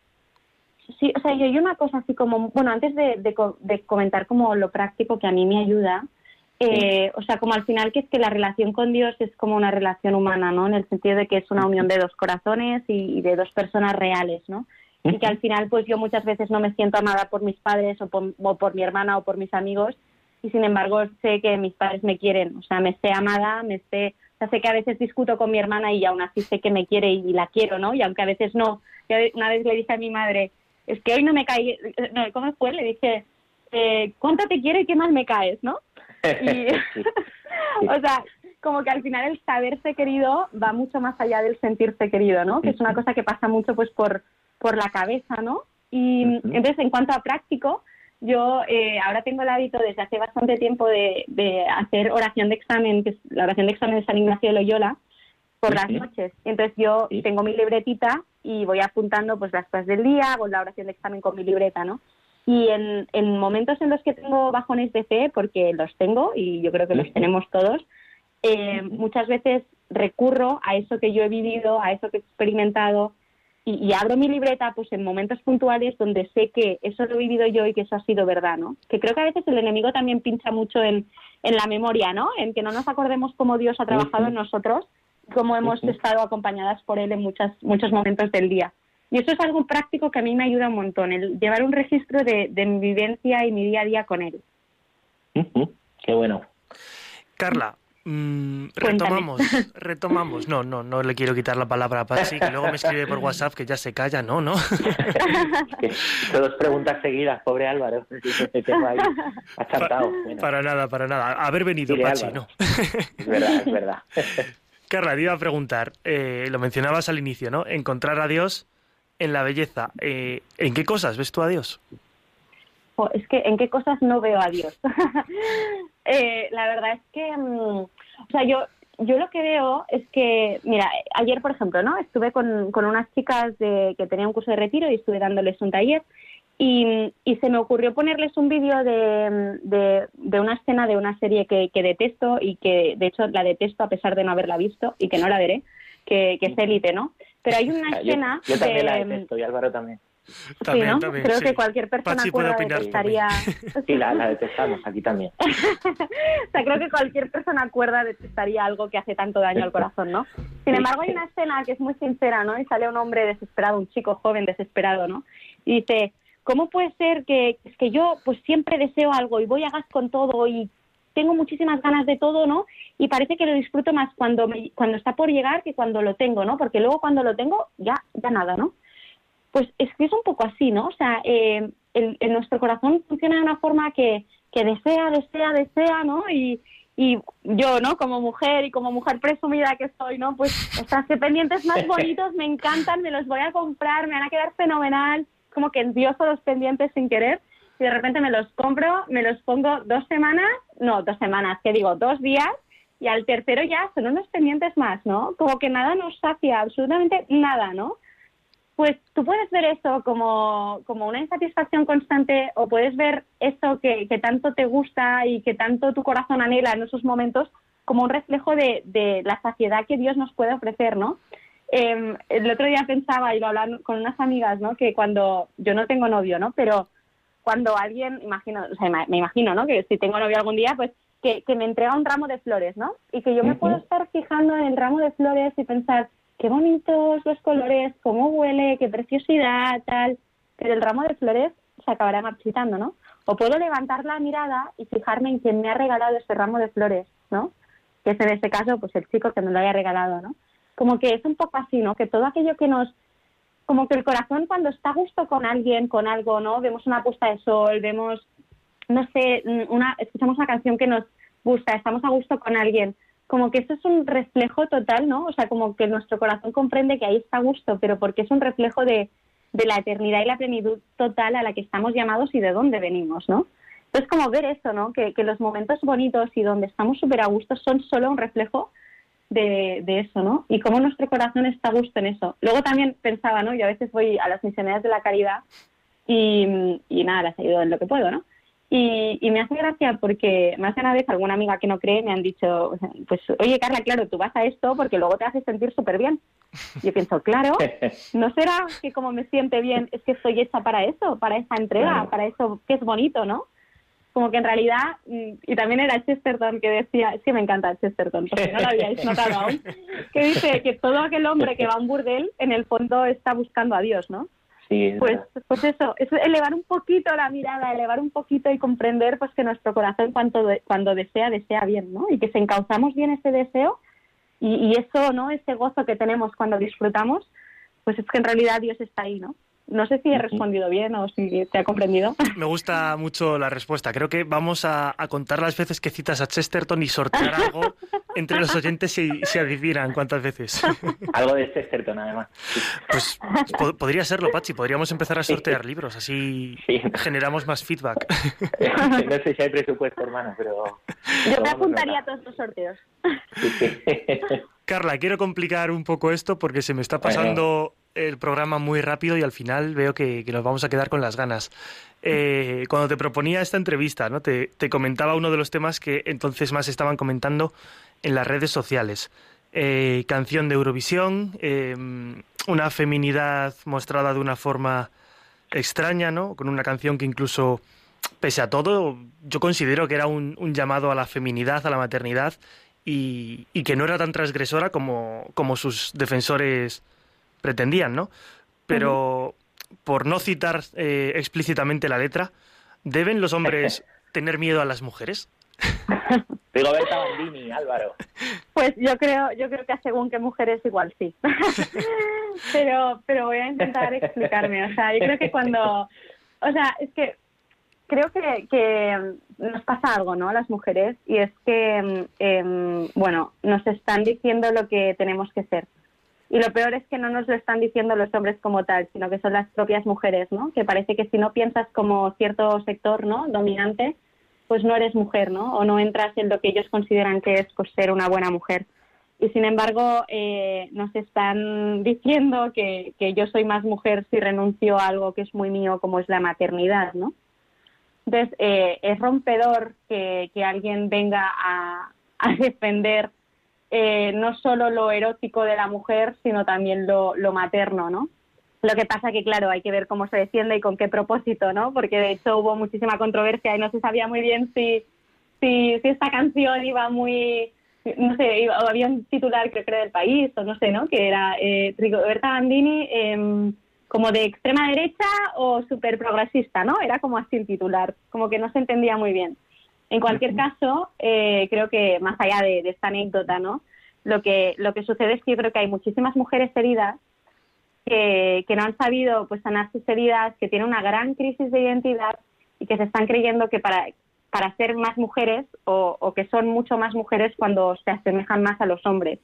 [SPEAKER 7] Sí, o sea, yo hay una cosa así como, bueno, antes de, de, de comentar como lo práctico que a mí me ayuda, eh, o sea, como al final que es que la relación con Dios es como una relación humana, ¿no? En el sentido de que es una unión de dos corazones y, de dos personas reales, ¿no? Y que al final, pues yo muchas veces no me siento amada por mis padres o por, mi hermana o por mis amigos y sin embargo sé que mis padres me quieren, o sea, me sé amada, me sé, o sea, sé que a veces discuto con mi hermana y aún así sé que me quiere y, la quiero, ¿no? Y aunque a veces no, una vez le dije a mi madre, es que hoy no me cae, no, ¿cómo fue? Le dije, eh, ¿cuánto te quiero y qué más me caes, no? o sea, como que al final el saberse querido va mucho más allá del sentirse querido, ¿no? Que es una cosa que pasa mucho pues por, por la cabeza, ¿no? Y entonces, en cuanto a práctico, yo eh, ahora tengo el hábito desde hace bastante tiempo de, de, hacer oración de examen, que es la oración de examen de San Ignacio de Loyola, por las noches. Entonces yo tengo mi libretita y voy apuntando pues las cosas del día, o la oración de examen con mi libreta, ¿no? Y en, en, momentos en los que tengo bajones de fe, porque los tengo y yo creo que los tenemos todos, eh, muchas veces recurro a eso que yo he vivido, a eso que he experimentado y, abro mi libreta pues en momentos puntuales donde sé que eso lo he vivido yo y que eso ha sido verdad, ¿no? Que creo que a veces el enemigo también pincha mucho en, en la memoria, ¿no? En que no nos acordemos cómo Dios ha trabajado en nosotros, cómo hemos estado acompañadas por Él en muchas, muchos momentos del día. Y eso es algo práctico que a mí me ayuda un montón, el llevar un registro de, mi vivencia y mi día a día con él.
[SPEAKER 4] Qué bueno.
[SPEAKER 2] Carla, Mm, retomamos, retomamos. No, no, no le quiero quitar la palabra a Patsy, que luego me escribe por WhatsApp que ya se calla. No, no.
[SPEAKER 4] dos preguntas seguidas, pobre Álvaro.
[SPEAKER 2] Para nada, para nada. Haber venido, Patsy, no.
[SPEAKER 4] Es verdad, es verdad.
[SPEAKER 2] Carla, te iba a preguntar, eh, lo mencionabas al inicio, ¿no? Encontrar a Dios en la belleza. Eh, ¿En qué cosas ves tú a Dios?
[SPEAKER 7] es que en qué cosas no veo a Dios. Eh, la verdad es que, mm, o sea, yo, yo lo que veo es que, mira, ayer, por ejemplo, ¿no? Estuve con, con unas chicas de, que tenían un curso de retiro y estuve dándoles un taller y, y se me ocurrió ponerles un vídeo de, de, de, una escena de una serie que, que, detesto y que, de hecho, la detesto a pesar de no haberla visto y que no la veré, que, que es Élite, ¿no? Pero hay una escena...
[SPEAKER 4] Yo, también la detesto y Álvaro también
[SPEAKER 7] sí, ¿no? Creo que cualquier persona cuerda detestaría...
[SPEAKER 4] Sí, la, la, detestamos, aquí también.
[SPEAKER 7] o sea, creo que cualquier persona cuerda detestaría algo que hace tanto daño al corazón, ¿no? Sin embargo, hay una escena que es muy sincera, ¿no? Y sale un hombre desesperado, un chico joven desesperado, ¿no? Y dice, ¿cómo puede ser que, es que yo pues siempre deseo algo y voy a gas con todo y tengo muchísimas ganas de todo, ¿no? Y parece que lo disfruto más cuando, me, cuando está por llegar que cuando lo tengo, ¿no? Porque luego cuando lo tengo, ya, ya nada, ¿no? Pues es que es un poco así, ¿no? O sea, eh, el, nuestro corazón funciona de una forma que, que desea, desea, desea, ¿no? Y, y yo, ¿no? Como mujer y como mujer presumida que soy, ¿no? Pues estas pendientes más bonitos me encantan, me los voy a comprar, me van a quedar fenomenal, como que endioso los pendientes sin querer y de repente me los compro, me los pongo dos semanas, no, dos semanas, que digo, dos días y al tercero ya son unos pendientes más, ¿no? Como que nada nos sacia, absolutamente nada, ¿no? Pues tú puedes ver eso como, como una insatisfacción constante o puedes ver eso que, que, tanto te gusta y que tanto tu corazón anhela en esos momentos como un reflejo de, de la saciedad que Dios nos puede ofrecer, ¿no? Eh, el otro día pensaba y lo hablaba con unas amigas, ¿no? Que cuando yo no tengo novio, ¿no? Pero cuando alguien, imagino, o sea, me imagino, ¿no? Que si tengo novio algún día, pues que, que me entrega un ramo de flores, ¿no? Y que yo me puedo estar fijando en el ramo de flores y pensar, qué bonitos los colores, cómo huele, qué preciosidad, tal. Pero el ramo de flores se acabará marchitando, ¿no? O puedo levantar la mirada y fijarme en quién me ha regalado ese ramo de flores, ¿no? Que es en este caso, pues el chico que me lo haya regalado, ¿no? Como que es un poco así, ¿no? Que todo aquello que nos... Como que el corazón cuando está a gusto con alguien, con algo, ¿no? Vemos una puesta de sol, vemos, no sé, una, escuchamos una canción que nos gusta, estamos a gusto con alguien, como que eso es un reflejo total, ¿no? O sea, como que nuestro corazón comprende que ahí está gusto, pero porque es un reflejo de, de la eternidad y la plenitud total a la que estamos llamados y de dónde venimos, ¿no? Entonces, como ver eso, ¿no? Que, que los momentos bonitos y donde estamos súper a gusto son solo un reflejo de, de, eso, ¿no? Y cómo nuestro corazón está a gusto en eso. Luego también pensaba, ¿no? Yo a veces voy a las misioneras de la caridad y, y nada, las ayudo en lo que puedo, ¿no? Y, me hace gracia porque más de una vez alguna amiga que no cree me han dicho, pues oye Carla, claro, tú vas a esto porque luego te haces sentir súper bien. Yo pienso, claro, ¿no será que como me siente bien es que estoy hecha para eso, para esa entrega, para eso que es bonito, ¿no? Como que en realidad, y también era Chesterton que decía, es que me encanta Chesterton, porque no lo habíais notado aún, que dice que todo aquel hombre que va a un burdel en el fondo está buscando a Dios, ¿no? Pues, pues eso, es elevar un poquito la mirada, elevar un poquito y comprender pues que nuestro corazón cuando, cuando desea, desea bien, ¿no? Y que si encauzamos bien ese deseo y, y eso, ¿no? Ese gozo que tenemos cuando disfrutamos, pues es que en realidad Dios está ahí, ¿no? No sé si he respondido bien o si te ha comprendido.
[SPEAKER 2] Me gusta mucho la respuesta. Creo que vamos a, contar las veces que citas a Chesterton y sortear algo entre los oyentes si se adivinan cuántas veces.
[SPEAKER 4] Algo de Chesterton, además.
[SPEAKER 2] Pues podría serlo, Pachi. Podríamos empezar a sortear libros, así generamos más feedback.
[SPEAKER 4] No sé si hay presupuesto, hermano, pero...
[SPEAKER 7] Yo me apuntaría a todos los sorteos.
[SPEAKER 2] Carla, quiero complicar un poco esto porque se me está pasando el programa muy rápido y al final veo que, nos vamos a quedar con las ganas. Eh, cuando te proponía esta entrevista, ¿no? Te, comentaba uno de los temas que entonces más estaban comentando en las redes sociales. Eh, canción de Eurovisión, em, una feminidad mostrada de una forma extraña, ¿no? Con una canción que incluso, pese a todo, yo considero que era un llamado a la feminidad, a la maternidad y, que no era tan transgresora como, como sus defensores pretendían, ¿no? Pero por no citar eh, explícitamente la letra, ¿deben los hombres tener miedo a las mujeres?
[SPEAKER 4] Rigoberta Bandini, Álvaro.
[SPEAKER 7] Pues yo creo, yo creo que según qué mujeres igual sí. pero, pero voy a intentar explicarme. O sea, yo creo que cuando, o sea, es que creo que, que nos pasa algo, ¿no? A las mujeres y es que, em, bueno, nos están diciendo lo que tenemos que ser. Y lo peor es que no nos lo están diciendo los hombres como tal, sino que son las propias mujeres, ¿no? Que parece que si no piensas como cierto sector, ¿no? Dominante, pues no eres mujer, ¿no? O no entras en lo que ellos consideran que es pues, ser una buena mujer. Y sin embargo, eh, nos están diciendo que, que, yo soy más mujer si renuncio a algo que es muy mío, como es la maternidad, ¿no? Entonces, eh, es rompedor que, que alguien venga a, a defender eh, no solo lo erótico de la mujer, sino también lo, lo materno, ¿no? Lo que pasa que, claro, hay que ver cómo se defiende y con qué propósito, ¿no? Porque de hecho hubo muchísima controversia y no se sabía muy bien si, si, si esta canción iba muy, no sé, había un titular creo que era del país o no sé, ¿no? Que era eh, Rigoberta Bandini eh, como de extrema derecha o súper progresista, ¿no? Era como así el titular, como que no se entendía muy bien. En cualquier caso, eh, creo que más allá de, de, esta anécdota, ¿no? Lo que, lo que sucede es que yo creo que hay muchísimas mujeres heridas que, que, no han sabido pues sanar sus heridas, que tienen una gran crisis de identidad y que se están creyendo que para, para ser más mujeres o, o, que son mucho más mujeres cuando se asemejan más a los hombres.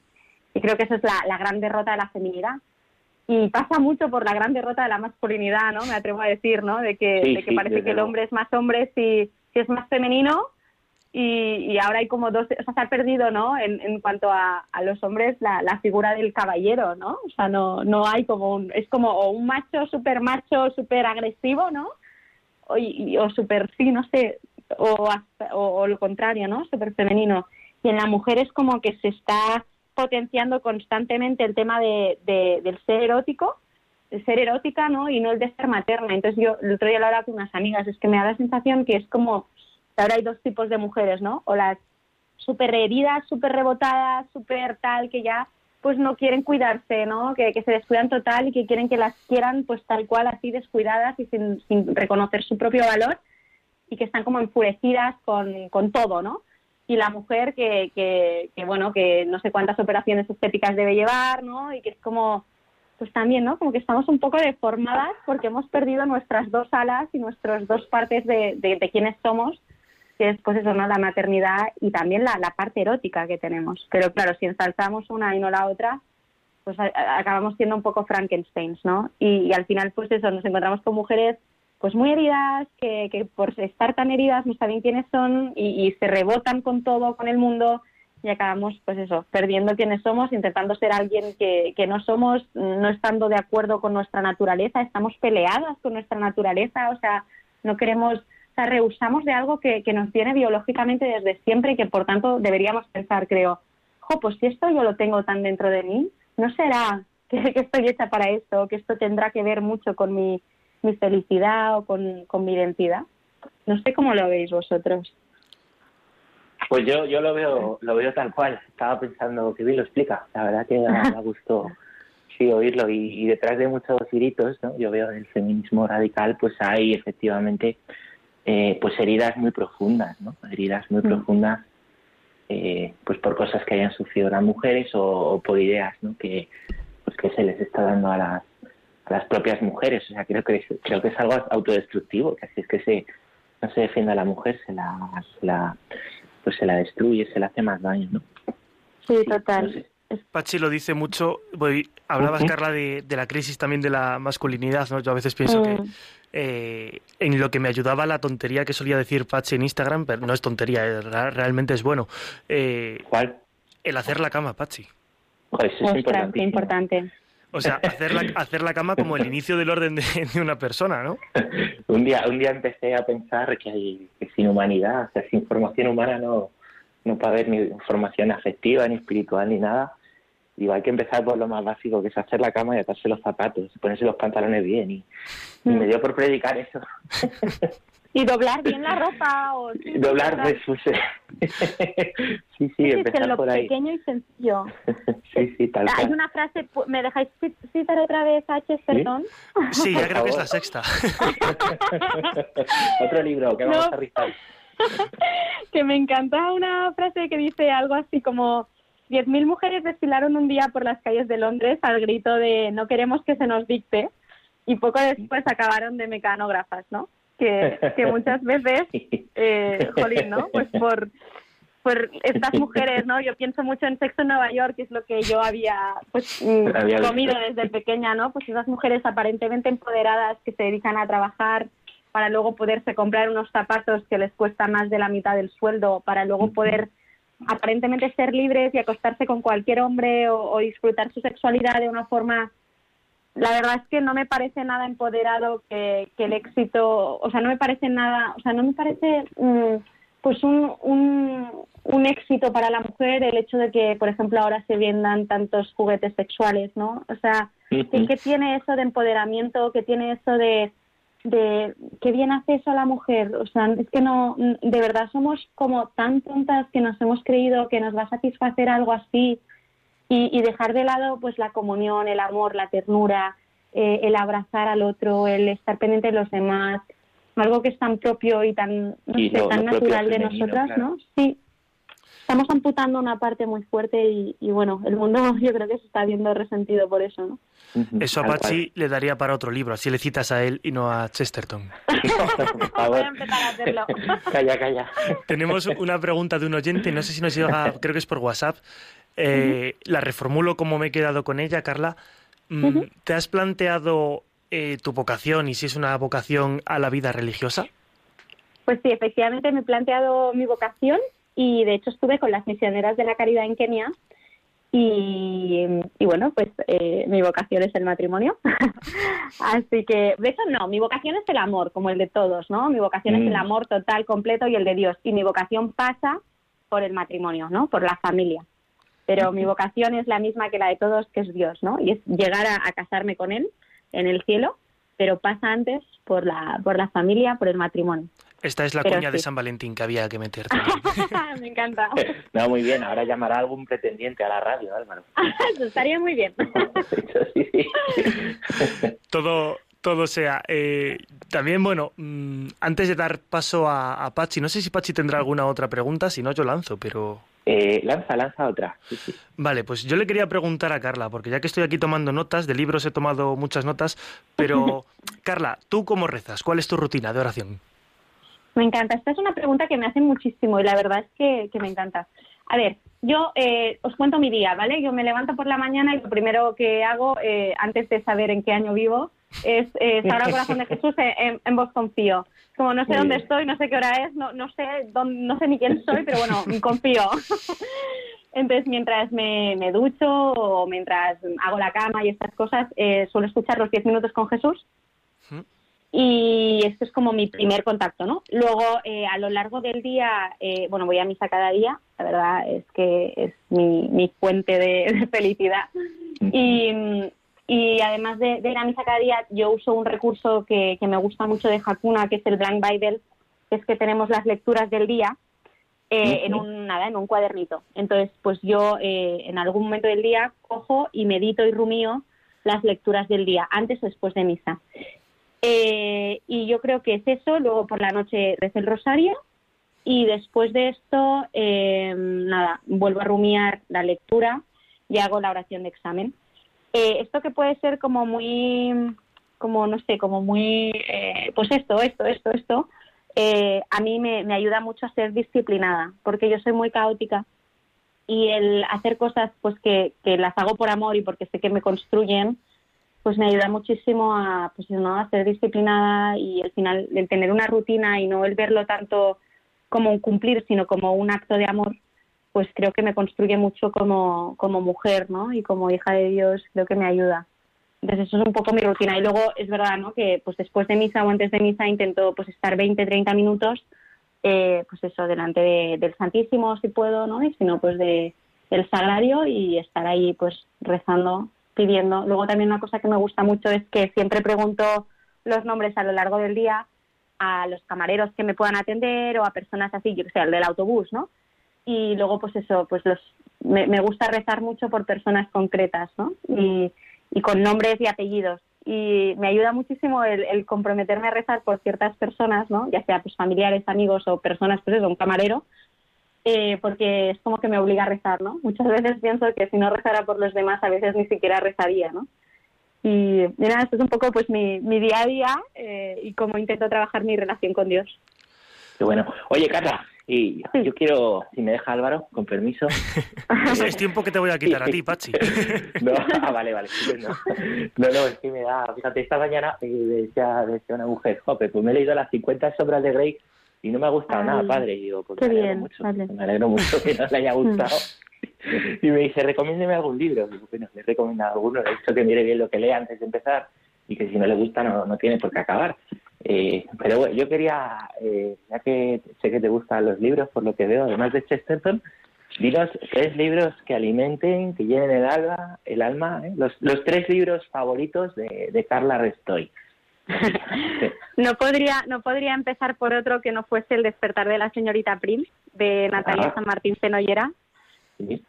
[SPEAKER 7] Y creo que esa es la, la, gran derrota de la feminidad. Y pasa mucho por la gran derrota de la masculinidad, ¿no? Me atrevo a decir, ¿no? De que,
[SPEAKER 4] sí,
[SPEAKER 7] de que
[SPEAKER 4] sí,
[SPEAKER 7] parece que el hombre es más hombre si, si es más femenino y, y, ahora hay como dos, o sea, se ha perdido, ¿no? En, en cuanto a, los hombres, la, figura del caballero, ¿no? O sea, no, no hay como un, es como o un macho súper macho, súper agresivo, ¿no? O, y, o súper, sí, no sé, o, o, lo contrario, ¿no? Súper femenino. Y en la mujer es como que se está potenciando constantemente el tema de, de, del ser erótico, el ser erótica, ¿no? Y no el de ser materna. Entonces yo el otro día lo hablaba con unas amigas, es que me da la sensación que es como ahora hay dos tipos de mujeres, ¿no? O las súper heridas, súper rebotadas, súper tal, que ya pues no quieren cuidarse, ¿no? Que, se descuidan total y que quieren que las quieran pues tal cual, así descuidadas y sin, sin reconocer su propio valor y que están como enfurecidas con, con todo, ¿no? Y la mujer que, que, que, bueno, que no sé cuántas operaciones estéticas debe llevar, ¿no? Y que es como, pues también, ¿no? Como que estamos un poco deformadas porque hemos perdido nuestras dos alas y nuestras dos partes de, de, de quienes somos que es pues eso, ¿no? La maternidad y también la, la parte erótica que tenemos. Pero claro, si ensalzamos una y no la otra, pues acabamos siendo un poco Frankensteins, ¿no? Y, al final, pues eso, nos encontramos con mujeres pues muy heridas, que, que por estar tan heridas no saben quiénes son y, se rebotan con todo, con el mundo, y acabamos, pues eso, perdiendo quiénes somos, intentando ser alguien que, que no somos, no estando de acuerdo con nuestra naturaleza, estamos peleadas con nuestra naturaleza, o sea, no queremos sea, rehusamos de algo que, nos viene biológicamente desde siempre y que por tanto deberíamos pensar, creo, jo, pues si esto yo lo tengo tan dentro de mí, ¿no será que, que estoy hecha para esto, que esto tendrá que ver mucho con mi, felicidad o con, mi identidad? No sé cómo lo veis vosotros.
[SPEAKER 4] Pues yo, yo lo veo lo veo tal cual. Estaba pensando que bien lo explica. La verdad que me gustó sí oírlo y, detrás de muchos giritos, ¿no? yo veo el feminismo radical, pues hay efectivamente eh, pues heridas muy profundas, ¿no? Heridas muy mm. profundas, eh, pues por cosas que hayan sufrido las mujeres o, o, por ideas, ¿no? Que, pues que se les está dando a las, a las propias mujeres. O sea, creo que es, creo que es algo autodestructivo, que así es que se no se defiende a la mujer, se la, se la pues se la destruye, se le hace más daño, ¿no?
[SPEAKER 7] Sí, total.
[SPEAKER 2] No sé. Pachi lo dice mucho. Voy, hablabas. Carla, de, de, la crisis también de la masculinidad. ¿no? Yo a veces pienso que eh, en lo que me ayudaba la tontería que solía decir Pachi en Instagram, pero no es tontería, es, realmente es bueno. Eh,
[SPEAKER 4] ¿Cuál?
[SPEAKER 2] El hacer la cama, Pachi.
[SPEAKER 4] Pues es
[SPEAKER 7] Ostras, qué importante.
[SPEAKER 2] O sea, hacer la, hacer la cama como el inicio del orden de, de, una persona, ¿no?
[SPEAKER 4] un día un día empecé a pensar que, hay, que sin humanidad, o sea, sin formación humana no, no puede haber ni formación afectiva, ni espiritual, ni nada. Digo, hay que empezar por lo más básico, que es hacer la cama y atarse los zapatos, ponerse los pantalones bien. Y, mm. y me dio por predicar eso.
[SPEAKER 7] y doblar bien la ropa. O,
[SPEAKER 4] sí, doblar, pues, sí, sí, empezar
[SPEAKER 7] es lo
[SPEAKER 4] por ahí.
[SPEAKER 7] pequeño y sencillo.
[SPEAKER 4] sí, sí, tal
[SPEAKER 7] Hay una frase, ¿me dejáis citar otra vez a Chesterton?
[SPEAKER 2] Sí, ya creo que es la sexta.
[SPEAKER 4] Otro libro que vamos no. a ristar.
[SPEAKER 7] que me encanta una frase que dice algo así como 10.000 mujeres desfilaron un día por las calles de Londres al grito de no queremos que se nos dicte y poco después acabaron de mecanógrafas, ¿no? Que, que muchas veces, eh, jolín, ¿no? Pues por, por estas mujeres, ¿no? Yo pienso mucho en Sexo en Nueva York, que es lo que yo había pues mm,
[SPEAKER 4] visto.
[SPEAKER 7] comido desde pequeña, ¿no? Pues esas mujeres aparentemente empoderadas que se dedican a trabajar para luego poderse comprar unos zapatos que les cuesta más de la mitad del sueldo, para luego poder aparentemente ser libres y acostarse con cualquier hombre o, o disfrutar su sexualidad de una forma la verdad es que no me parece nada empoderado que, que el éxito, o sea, no me parece nada, o sea, no me parece mm, pues un, un, un éxito para la mujer el hecho de que, por ejemplo, ahora se vendan tantos juguetes sexuales, ¿no? O sea, ¿qué, qué tiene eso de empoderamiento? ¿Qué tiene eso de, de qué bien hace eso a la mujer? O sea, es que no, de verdad somos como tan tontas que nos hemos creído que nos va a satisfacer algo así y, y dejar de lado pues la comunión, el amor, la ternura, eh, el abrazar al otro, el estar pendiente de los demás, algo que es tan propio y tan, no
[SPEAKER 4] Y
[SPEAKER 7] sé, tan natural de nosotras,
[SPEAKER 4] claro.
[SPEAKER 7] ¿no? Sí. Estamos amputando una parte muy fuerte y, y bueno, el mundo yo creo que se está viendo resentido por eso, ¿no?
[SPEAKER 2] Eso a. Pachi le daría para otro libro, así le citas a él y no a Chesterton.
[SPEAKER 4] por
[SPEAKER 7] Voy
[SPEAKER 4] favor.
[SPEAKER 7] a empezar a hacerlo.
[SPEAKER 4] Calla, calla.
[SPEAKER 2] Tenemos una pregunta de un oyente, no sé si nos llega, creo que es por WhatsApp. Eh, La reformulo como me he quedado con ella, Carla. Mm, ¿Te has planteado eh, tu vocación y si es una vocación a la vida religiosa?
[SPEAKER 7] Pues sí, efectivamente me he planteado mi vocación y de hecho estuve con las misioneras de la caridad en Kenia y, y bueno, pues eh, mi vocación es el matrimonio. Así que, de hecho no, mi vocación es el amor, como el de todos, ¿no? Mi vocación es
[SPEAKER 4] Mm.
[SPEAKER 7] el amor total, completo y el de Dios. Y mi vocación pasa por el matrimonio, ¿no? Por la familia. Pero mi vocación es la misma que la de todos, que es Dios, ¿no? Y es llegar a, a casarme con Él en el cielo, pero pasa antes por la, por la familia, por el matrimonio.
[SPEAKER 2] Esta es la
[SPEAKER 7] Pero
[SPEAKER 2] cuña de. San Valentín que había que meter.
[SPEAKER 7] Me encanta.
[SPEAKER 4] No, muy bien. Ahora llamará algún pretendiente a la radio, Álvaro.
[SPEAKER 7] Eso estaría muy bien.
[SPEAKER 4] Sí, sí.
[SPEAKER 2] todo, todo sea. Eh, también, bueno, mm, antes de dar paso a, a Pachi, no sé si Pachi tendrá alguna otra pregunta, si no yo lanzo, pero...
[SPEAKER 4] Eh, lanza, lanza otra. Sí, sí.
[SPEAKER 2] Vale, pues yo le quería preguntar a Carla, porque ya que estoy aquí tomando notas, de libros he tomado muchas notas, pero Carla, ¿tú cómo rezas? ¿Cuál es tu rutina de oración?
[SPEAKER 7] Me encanta. Esta es una pregunta que me hacen muchísimo y la verdad es que, que me encanta. A ver, yo eh, os cuento mi día, ¿vale? Yo me levanto por la mañana y lo primero que hago, eh, antes de saber en qué año vivo, es eh, al corazón de Jesús en, en- vos confío. Como no sé
[SPEAKER 4] Muy
[SPEAKER 7] dónde
[SPEAKER 4] bien.
[SPEAKER 7] estoy, no sé qué hora es, no, no sé dónde, no sé ni quién soy, pero bueno, confío. Entonces, mientras me, me ducho o mientras hago la cama y estas cosas, eh, suelo escuchar los 10 minutos con Jesús
[SPEAKER 2] Ujú.
[SPEAKER 7] Y esto es como mi primer contacto, ¿no? Luego, eh, a lo largo del día, eh, bueno, voy a misa cada día, la verdad es que es mi, mi fuente de, de felicidad. Y, y además de, de ir a misa cada día, yo uso un recurso que, que me gusta mucho de Hakuna, que es el Blank Bible, que es que tenemos las lecturas del día eh, en un nada en un cuadernito. Entonces, pues yo eh, en algún momento del día cojo y medito y rumío las lecturas del día, antes o después de misa. Eh, y yo creo que es eso. Luego por la noche rezo el rosario y después de esto, eh, nada, vuelvo a rumiar la lectura y hago la oración de examen. Eh, esto que puede ser como muy, como no sé, como muy, eh, pues esto, esto, esto, esto, eh, a mí me, me ayuda mucho a ser disciplinada, porque yo soy muy caótica y el hacer cosas pues que, que las hago por amor y porque sé que me construyen, pues me ayuda muchísimo a, pues, ¿no? a ser disciplinada y al final el tener una rutina y no el verlo tanto como un cumplir, sino como un acto de amor, pues creo que me construye mucho como, como mujer, ¿no? Y como hija de Dios, creo que me ayuda. Entonces eso es un poco mi rutina. Y luego es verdad, ¿no? Que pues después de misa o antes de misa intento pues estar 20, 30 minutos, eh, pues eso, delante de- del Santísimo si puedo, ¿no? Y si no, pues de, del Sagrario y estar ahí pues rezando, pidiendo. Luego también una cosa que me gusta mucho es que siempre pregunto los nombres a lo largo del día a los camareros que me puedan atender o a personas así, yo que sé, al del autobús, ¿no? Y luego, pues eso, pues los me, gusta rezar mucho por personas concretas, ¿no? Y, con nombres y apellidos. y me ayuda muchísimo el, comprometerme a rezar por ciertas personas, ¿no? Ya sea pues familiares, amigos o personas, pues eso, un camarero, eh, porque es como que me obliga a rezar, ¿no? Muchas veces pienso que si no rezara por los demás, a veces ni siquiera rezaría, ¿no? Y mira, esto es un poco pues mi, mi día a día eh, y cómo intento trabajar mi relación con Dios.
[SPEAKER 4] Qué bueno. Oye, Carla, y yo quiero, si me deja Álvaro, con permiso.
[SPEAKER 2] es tiempo que te voy a quitar a ti, Pachi.
[SPEAKER 4] no, ah, vale, vale. No. no, es que me da. Fíjate, esta mañana eh, decía, decía, una mujer, jope, pues me he leído las 50 sobras de Grey y no me ha gustado nada, padre. Y digo, pues me alegro mucho. Me alegro mucho que no le haya gustado. y me dice, recomiéndeme algún libro. Digo, bueno, le he recomendado alguno, le he dicho que mire bien lo que lea antes de empezar y que si no le gusta no, no tiene por qué acabar. Eh, pero bueno, yo quería, eh, ya que sé que te gustan los libros, por lo que veo, además de Chesterton, dinos tres libros que alimenten, que llenen el alma, el alma ¿eh? los, los tres libros favoritos de, de Carla Restoy.
[SPEAKER 7] no podría no podría empezar por otro que no fuese el despertar de la señorita Prim de Natalia San Martín Fenollera sí.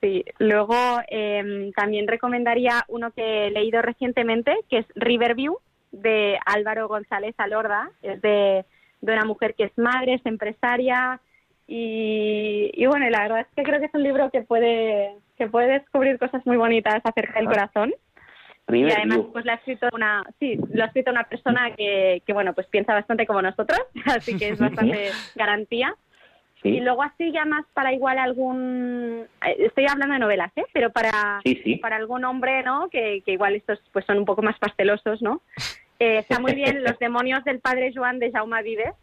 [SPEAKER 7] sí. luego eh, también recomendaría uno que he leído recientemente que es Riverview de Álvaro González Alorda, es de, una mujer que es madre, es empresaria y, y, bueno, la verdad es que creo que es un libro que puede, que puede descubrir cosas muy bonitas acerca del corazón. Y además, pues lo ha escrito una, sí, lo ha escrito una persona que, que, bueno, pues piensa bastante como nosotros, así que es bastante garantía. Y luego así ya más para igual algún, eh, estoy hablando de novelas, ¿eh? Pero para, para algún hombre, ¿no? Que, que igual estos pues son un poco más pastelosos, ¿no? Eh, está muy bien Los demonios del padre Joan de Jaume Vives.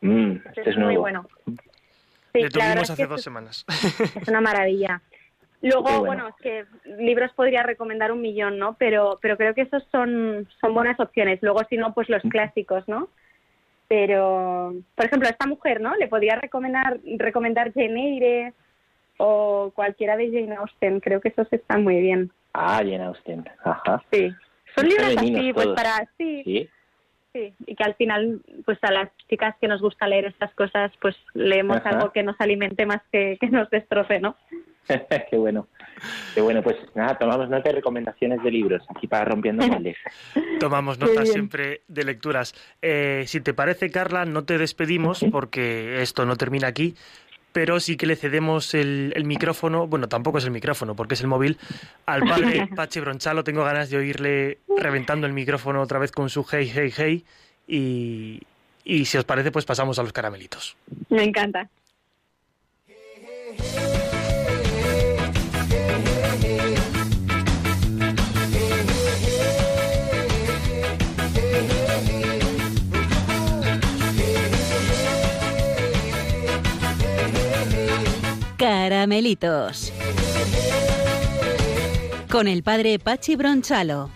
[SPEAKER 4] Mm, este es, muy bueno.
[SPEAKER 2] Sí, Le tuvimos hace dos semanas.
[SPEAKER 7] Es una maravilla. Luego, bueno. es que libros podría recomendar un millón, ¿no? Pero, pero creo que esos son, son buenas opciones. Luego, si no, pues los mm. clásicos, ¿no? Pero, por ejemplo, a esta mujer, ¿no? Le podría recomendar, recomendar Jane Eyre o cualquiera de Jane Austen. Creo que esos están muy bien.
[SPEAKER 4] Ah, Jane Austen. Ajá.
[SPEAKER 7] Sí. Son libros así, pues para... Sí, sí. Y que al final, pues a las chicas que nos gusta leer estas cosas, pues leemos algo que nos alimente más que, que nos destroce, ¿no?
[SPEAKER 4] Qué bueno. Qué bueno, pues nada, tomamos nota de recomendaciones de libros aquí para Rompiendo Moldes.
[SPEAKER 2] Tomamos nota siempre de lecturas. Eh, si te parece, Carla, no te despedimos porque esto no termina aquí, pero sí que le cedemos el, micrófono, bueno, tampoco es el micrófono, porque es el móvil, al padre Pache Bronchalo. Tengo ganas de oírle reventando el micrófono otra vez con su hey, hey, hey. Y, y si os parece, pues pasamos a los caramelitos.
[SPEAKER 7] Me encanta.
[SPEAKER 1] Caramelitos. Con el padre Pachi Bronchalo.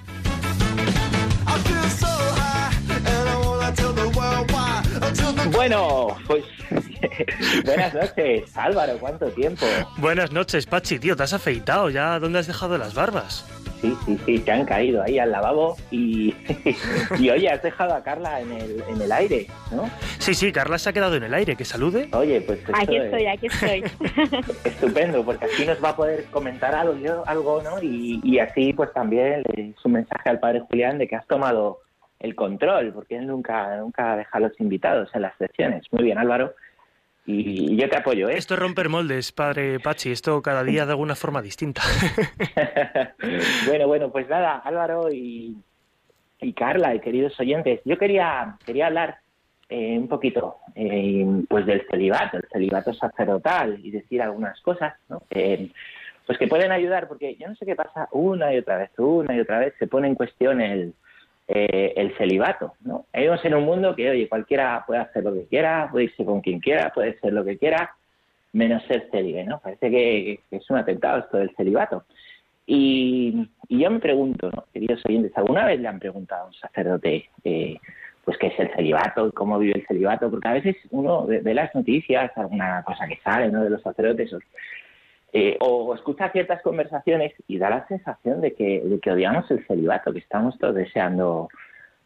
[SPEAKER 4] Bueno, pues buenas noches, Álvaro, ¿cuánto tiempo?
[SPEAKER 2] Buenas noches, Pachi, tío, ¿te has afeitado ya? ¿Dónde has dejado las barbas?
[SPEAKER 4] Sí, sí, sí, te han caído ahí al lavabo y, y oye, has dejado a Carla en el, en el aire, ¿no?
[SPEAKER 2] Sí, sí, Carla se ha quedado en el aire, que salude.
[SPEAKER 4] Oye, pues...
[SPEAKER 7] Aquí estoy, aquí estoy.
[SPEAKER 4] Estupendo, porque así nos va a poder comentar algo, algo ¿no? Y, y así pues también le un mensaje al padre Julián de que has tomado el control, porque él nunca, nunca deja a los invitados en las sesiones. Muy bien, Álvaro y yo te apoyo. ¿eh?
[SPEAKER 2] Esto es romper moldes, padre Pachi, esto cada día de alguna forma distinta.
[SPEAKER 4] bueno, bueno, pues nada, Álvaro y, y Carla, y queridos oyentes, yo quería, quería hablar eh, un poquito eh, pues del celibato, el celibato sacerdotal y decir algunas cosas, ¿no? pues que pueden ayudar, porque yo no sé qué pasa una y otra vez, una y otra vez se pone en cuestión el, eh, el celibato. ¿no? Vivimos en un mundo que, oye, cualquiera puede hacer lo que quiera, puede irse con quien quiera, puede ser lo que quiera, menos ser célibe, ¿no? Parece que, es un atentado esto del celibato. Y, yo me pregunto, queridos oyentes, ¿alguna vez le han preguntado a un sacerdote eh, pues qué es el celibato, cómo vive el celibato? Porque a veces uno ve, las noticias, alguna cosa que sale ¿no? de los sacerdotes, eh, o escucha ciertas conversaciones y da la sensación de que, de que odiamos el celibato, que estamos todos deseando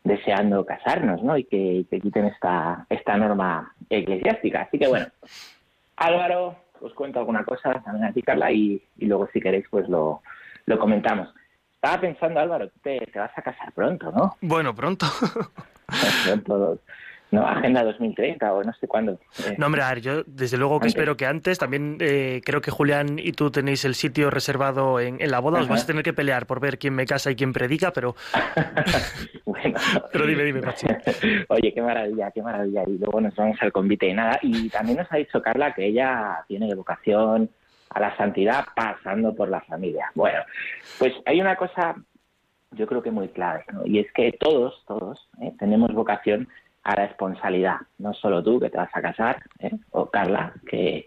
[SPEAKER 4] deseando casarnos, ¿no? Y que, quiten esta, esta norma eclesiástica. Así que bueno, Álvaro, os cuento alguna cosa, también a ti, Carla, y, y luego si queréis pues lo, lo comentamos. Estaba pensando, Álvaro, te, te vas a casar pronto, ¿no?
[SPEAKER 2] Bueno, pronto.
[SPEAKER 4] pronto no, Agenda 2030 o no sé cuándo.
[SPEAKER 2] Eh, no, hombre, a ver, yo desde luego que espero que antes. También eh, creo que Julián y tú tenéis el sitio reservado en, la boda. Os vais a tener que pelear por ver quién me casa y quién predica, pero.
[SPEAKER 4] bueno.
[SPEAKER 2] Pero dime, dime, Pachi.
[SPEAKER 4] Oye, qué maravilla, qué maravilla. Y luego nos vamos al convite y nada. Y también nos ha dicho Carla que ella tiene vocación a la santidad pasando por la familia. Bueno, pues hay una cosa yo creo que muy clave, ¿no? y es que todos, todos, ¿eh? tenemos vocación a la responsabilidad. No solo tú que te vas a casar, ¿eh? o Carla, que,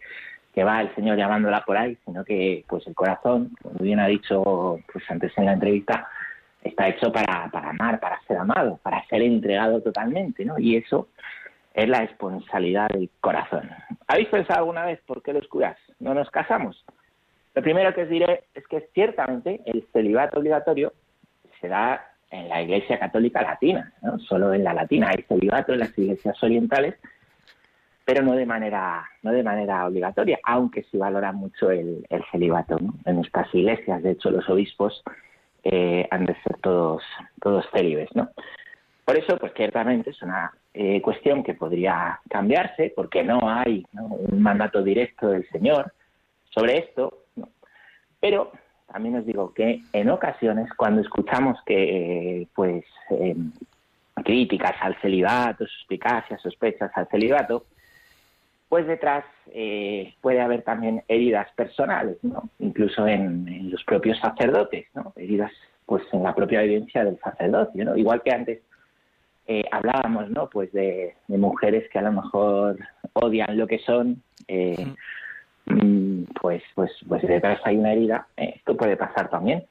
[SPEAKER 4] que va el Señor llamándola por ahí, sino que pues el corazón, como bien ha dicho pues antes en la entrevista, está hecho para, para amar, para ser amado, para ser entregado totalmente, ¿no? Y eso es la responsabilidad del corazón. ¿Habéis pensado alguna vez por qué los curas no nos casamos? Lo primero que os diré es que ciertamente el celibato obligatorio se da en la Iglesia Católica Latina, ¿no? solo en la latina hay celibato en las iglesias orientales, pero no de manera no de manera obligatoria, aunque sí valora mucho el, celibato en nuestras iglesias. De hecho, los obispos eh, han de ser todos todos célibes, ¿no? Por eso, pues ciertamente es una eh, cuestión que podría cambiarse, porque no hay un mandato directo del Señor sobre esto, pero también os digo que en ocasiones cuando escuchamos que pues em, críticas al celibato, suspicacias, sospechas al celibato, pues detrás eh, puede haber también heridas personales, ¿no? incluso en, los propios sacerdotes, ¿no? heridas pues en la propia vivencia del sacerdocio, ¿no? igual que antes eh, hablábamos, ¿no? Pues de, mujeres que a lo mejor odian lo que son, eh, mm, pues, pues, pues detrás hay una herida. Eh, esto puede pasar también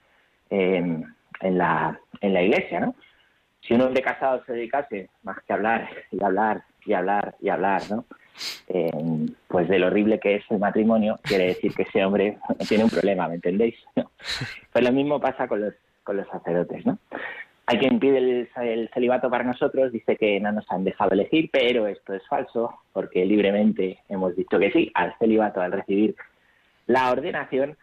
[SPEAKER 4] en la en la iglesia, ¿no? Si un hombre casado se dedicase más que hablar y hablar y hablar y hablar, ¿no? pues de lo horrible que es el matrimonio, quiere decir que ese hombre tiene un problema, ¿me entendéis? Pues lo mismo pasa con los con los sacerdotes, ¿no? Hay quien pide el, celibato para nosotros, dice que no nos han dejado elegir, pero esto es falso, porque libremente hemos dicho que sí al celibato al recibir la ordenación,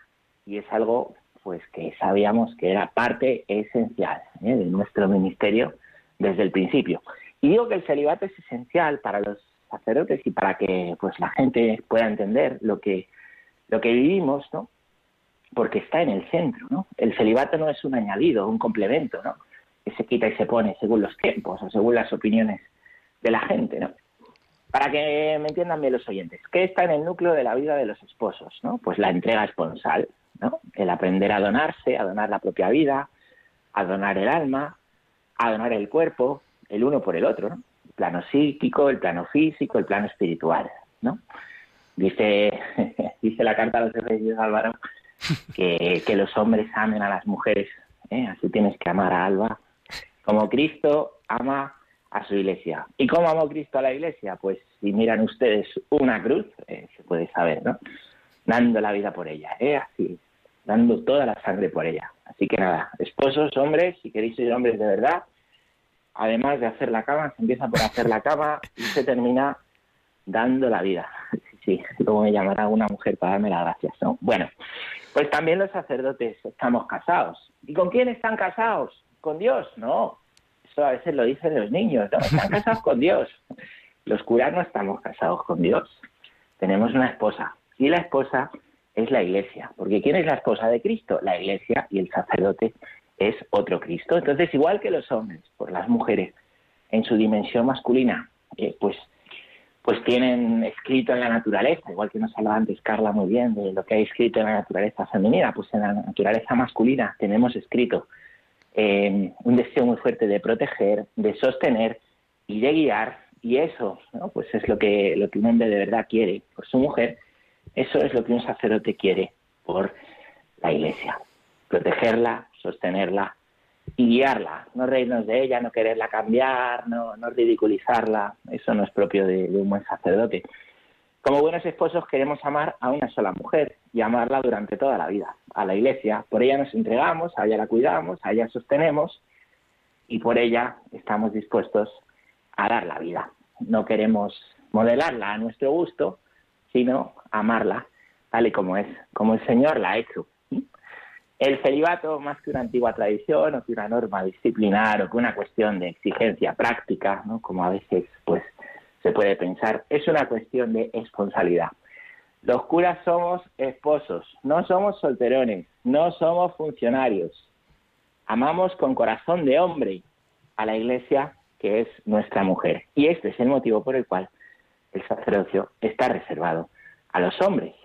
[SPEAKER 4] y es algo pues que sabíamos que era parte esencial ¿eh? de nuestro ministerio desde el principio. Y digo que el celibato es esencial para los sacerdotes y para que pues la gente pueda entender lo que lo que vivimos, ¿no? Porque está en el centro, ¿no? El celibato no es un añadido, un complemento, ¿no? Que se quita y se pone según los tiempos o según las opiniones de la gente, ¿no? Para que me entiendan bien los oyentes, ¿qué está en el núcleo de la vida de los esposos? ¿no? Pues la entrega esponsal, ¿no? El aprender a donarse, a donar la propia vida, a donar el alma, a donar el cuerpo, el uno por el otro, ¿no? El plano psíquico, el plano físico, el plano espiritual, ¿no? Dice, dice la carta a los reyes Álvaro que, que los hombres amen a las mujeres, ¿eh? así tienes que amar a Alba como Cristo ama a su iglesia. ¿Y cómo amó Cristo a la iglesia? Pues si miran ustedes una cruz, eh, se puede saber, ¿no? Dando la vida por ella, ¿eh? Así, dando toda la sangre por ella. Así que nada, esposos, hombres, si queréis ser hombres de verdad, además de hacer la cama, se empieza por hacer la cama y se termina dando la vida. Sí, sí, como me llamará una mujer para darme las gracias, ¿no? Bueno, pues también los sacerdotes estamos casados. ¿Y con quién están casados? con Dios, no. A veces lo dicen los niños, no, están casados con Dios. Los curas no estamos casados con Dios. Tenemos una esposa. Y la esposa es la iglesia. Porque ¿quién es la esposa de Cristo? La iglesia y el sacerdote es otro Cristo. Entonces, igual que los hombres, por las mujeres, en su dimensión masculina, eh, pues, pues tienen escrito en la naturaleza, igual que nos hablaba antes Carla muy bien de lo que hay escrito en la naturaleza femenina, pues en la naturaleza masculina tenemos escrito eh, un deseo muy fuerte de proteger, de sostener y de guiar, y eso, ¿no? pues es lo que, lo que un hombre de verdad quiere por su mujer, eso es lo que un sacerdote quiere por la iglesia, protegerla, sostenerla y guiarla, no reírnos de ella, no quererla cambiar, no, no ridiculizarla, eso no es propio de un buen sacerdote. Como buenos esposos queremos amar a una sola mujer y amarla durante toda la vida, a la iglesia. Por ella nos entregamos, a ella la cuidamos, a ella sostenemos y por ella estamos dispuestos a dar la vida. No queremos modelarla a nuestro gusto, sino amarla tal y como es, como el Señor la ha hecho. el celibato, más que una antigua tradición o que una norma disciplinar o que una cuestión de exigencia práctica, ¿no? como a veces pues, se puede pensar, es una cuestión de responsabilidad. Los curas somos esposos, no somos solterones, no somos funcionarios. Amamos con corazón de hombre a la iglesia que es nuestra mujer. Y este es el motivo por el cual el sacerdocio está reservado a los hombres.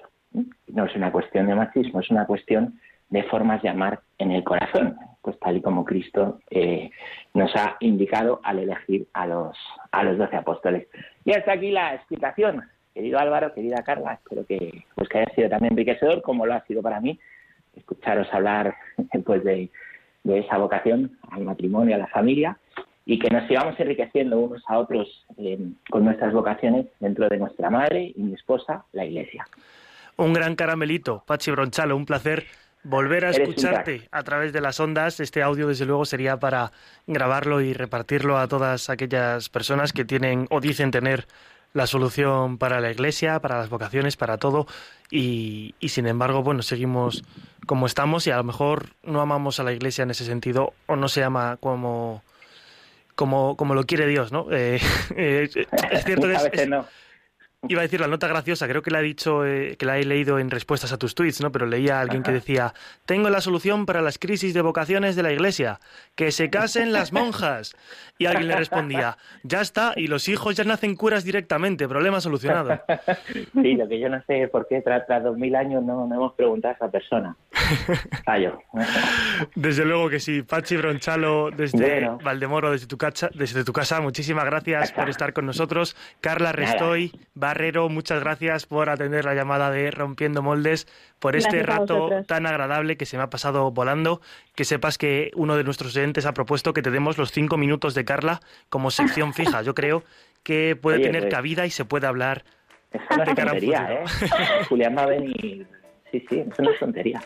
[SPEAKER 4] No es una cuestión de machismo, es una cuestión de formas de amar en el corazón, pues tal y como Cristo eh, nos ha indicado al elegir a los a los doce apóstoles. Y hasta aquí la explicación, querido Álvaro, querida Carla, espero que pues que haya sido también enriquecedor, como lo ha sido para mí, escucharos hablar pues de, de esa vocación al matrimonio, a la familia, y que nos sigamos enriqueciendo unos a otros eh, con nuestras vocaciones dentro de nuestra madre y mi esposa, la Iglesia.
[SPEAKER 2] Un gran caramelito, Pachi Bronchalo, un placer volver a escucharte a través de las ondas. Este audio, desde luego, sería para grabarlo y repartirlo a todas aquellas personas que tienen o dicen tener la solución para la iglesia, para las vocaciones, para todo. Y, y, sin embargo, bueno, seguimos como estamos y a lo mejor no amamos a la iglesia en ese sentido o no se ama como como, como lo quiere Dios, ¿no? Eh, eh, es cierto que no. Iba a decir la nota graciosa, creo que la ha dicho, eh, que la he leído en respuestas a tus tweets, ¿no? Pero leía a alguien que decía, tengo la solución para las crisis de vocaciones de la iglesia, que se casen las monjas. Y alguien le respondía, ya está, y los hijos ya nacen curas directamente, problema solucionado.
[SPEAKER 4] Sí, lo que yo no sé por qué tras, dos mil años no, hemos preguntado a esa persona. Fallo.
[SPEAKER 2] Desde luego que sí. Pachi Bronchalo, desde Valdemoro, desde tu, casa, desde tu casa, muchísimas gracias por estar con nosotros. Carla Restoy, Barrero, muchas gracias por atender la llamada de Rompiendo Moldes, por este rato tan agradable que se me ha pasado volando. Que sepas que uno de nuestros oyentes ha propuesto que te demos los cinco minutos de Carla como sección fija. Yo creo que puede tener pues cabida y se puede hablar
[SPEAKER 4] es una de tontería, ¿eh? Julián va a venir. Sí, sí, es una tontería.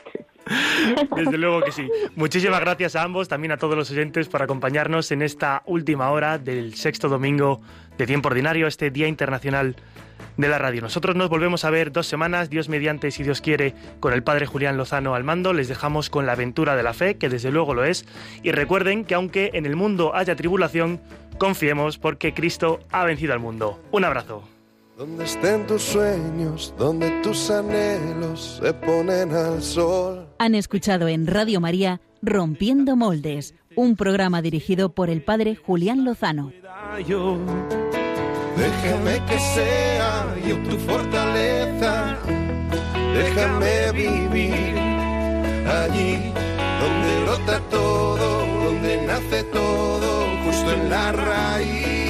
[SPEAKER 2] Desde luego que sí. Muchísimas gracias a ambos, también a todos los oyentes por acompañarnos en esta última hora del sexto domingo de tiempo ordinario, este Día Internacional de la radio. Nosotros nos volvemos a ver dos semanas, Dios mediante, si Dios quiere, con el Padre Julián Lozano al mando. Les dejamos con la aventura de la fe, que desde luego lo es. Y recuerden que aunque en el mundo haya tribulación, confiemos porque Cristo ha vencido al mundo. Un abrazo.
[SPEAKER 6] Donde estén tus sueños, donde tus anhelos se ponen al sol.
[SPEAKER 1] Han escuchado en Radio María Rompiendo Moldes, un programa dirigido por el Padre Julián Lozano.
[SPEAKER 6] Déjame que sea yo tu fortaleza. Déjame vivir allí donde brota todo, donde nace todo, justo en la raíz.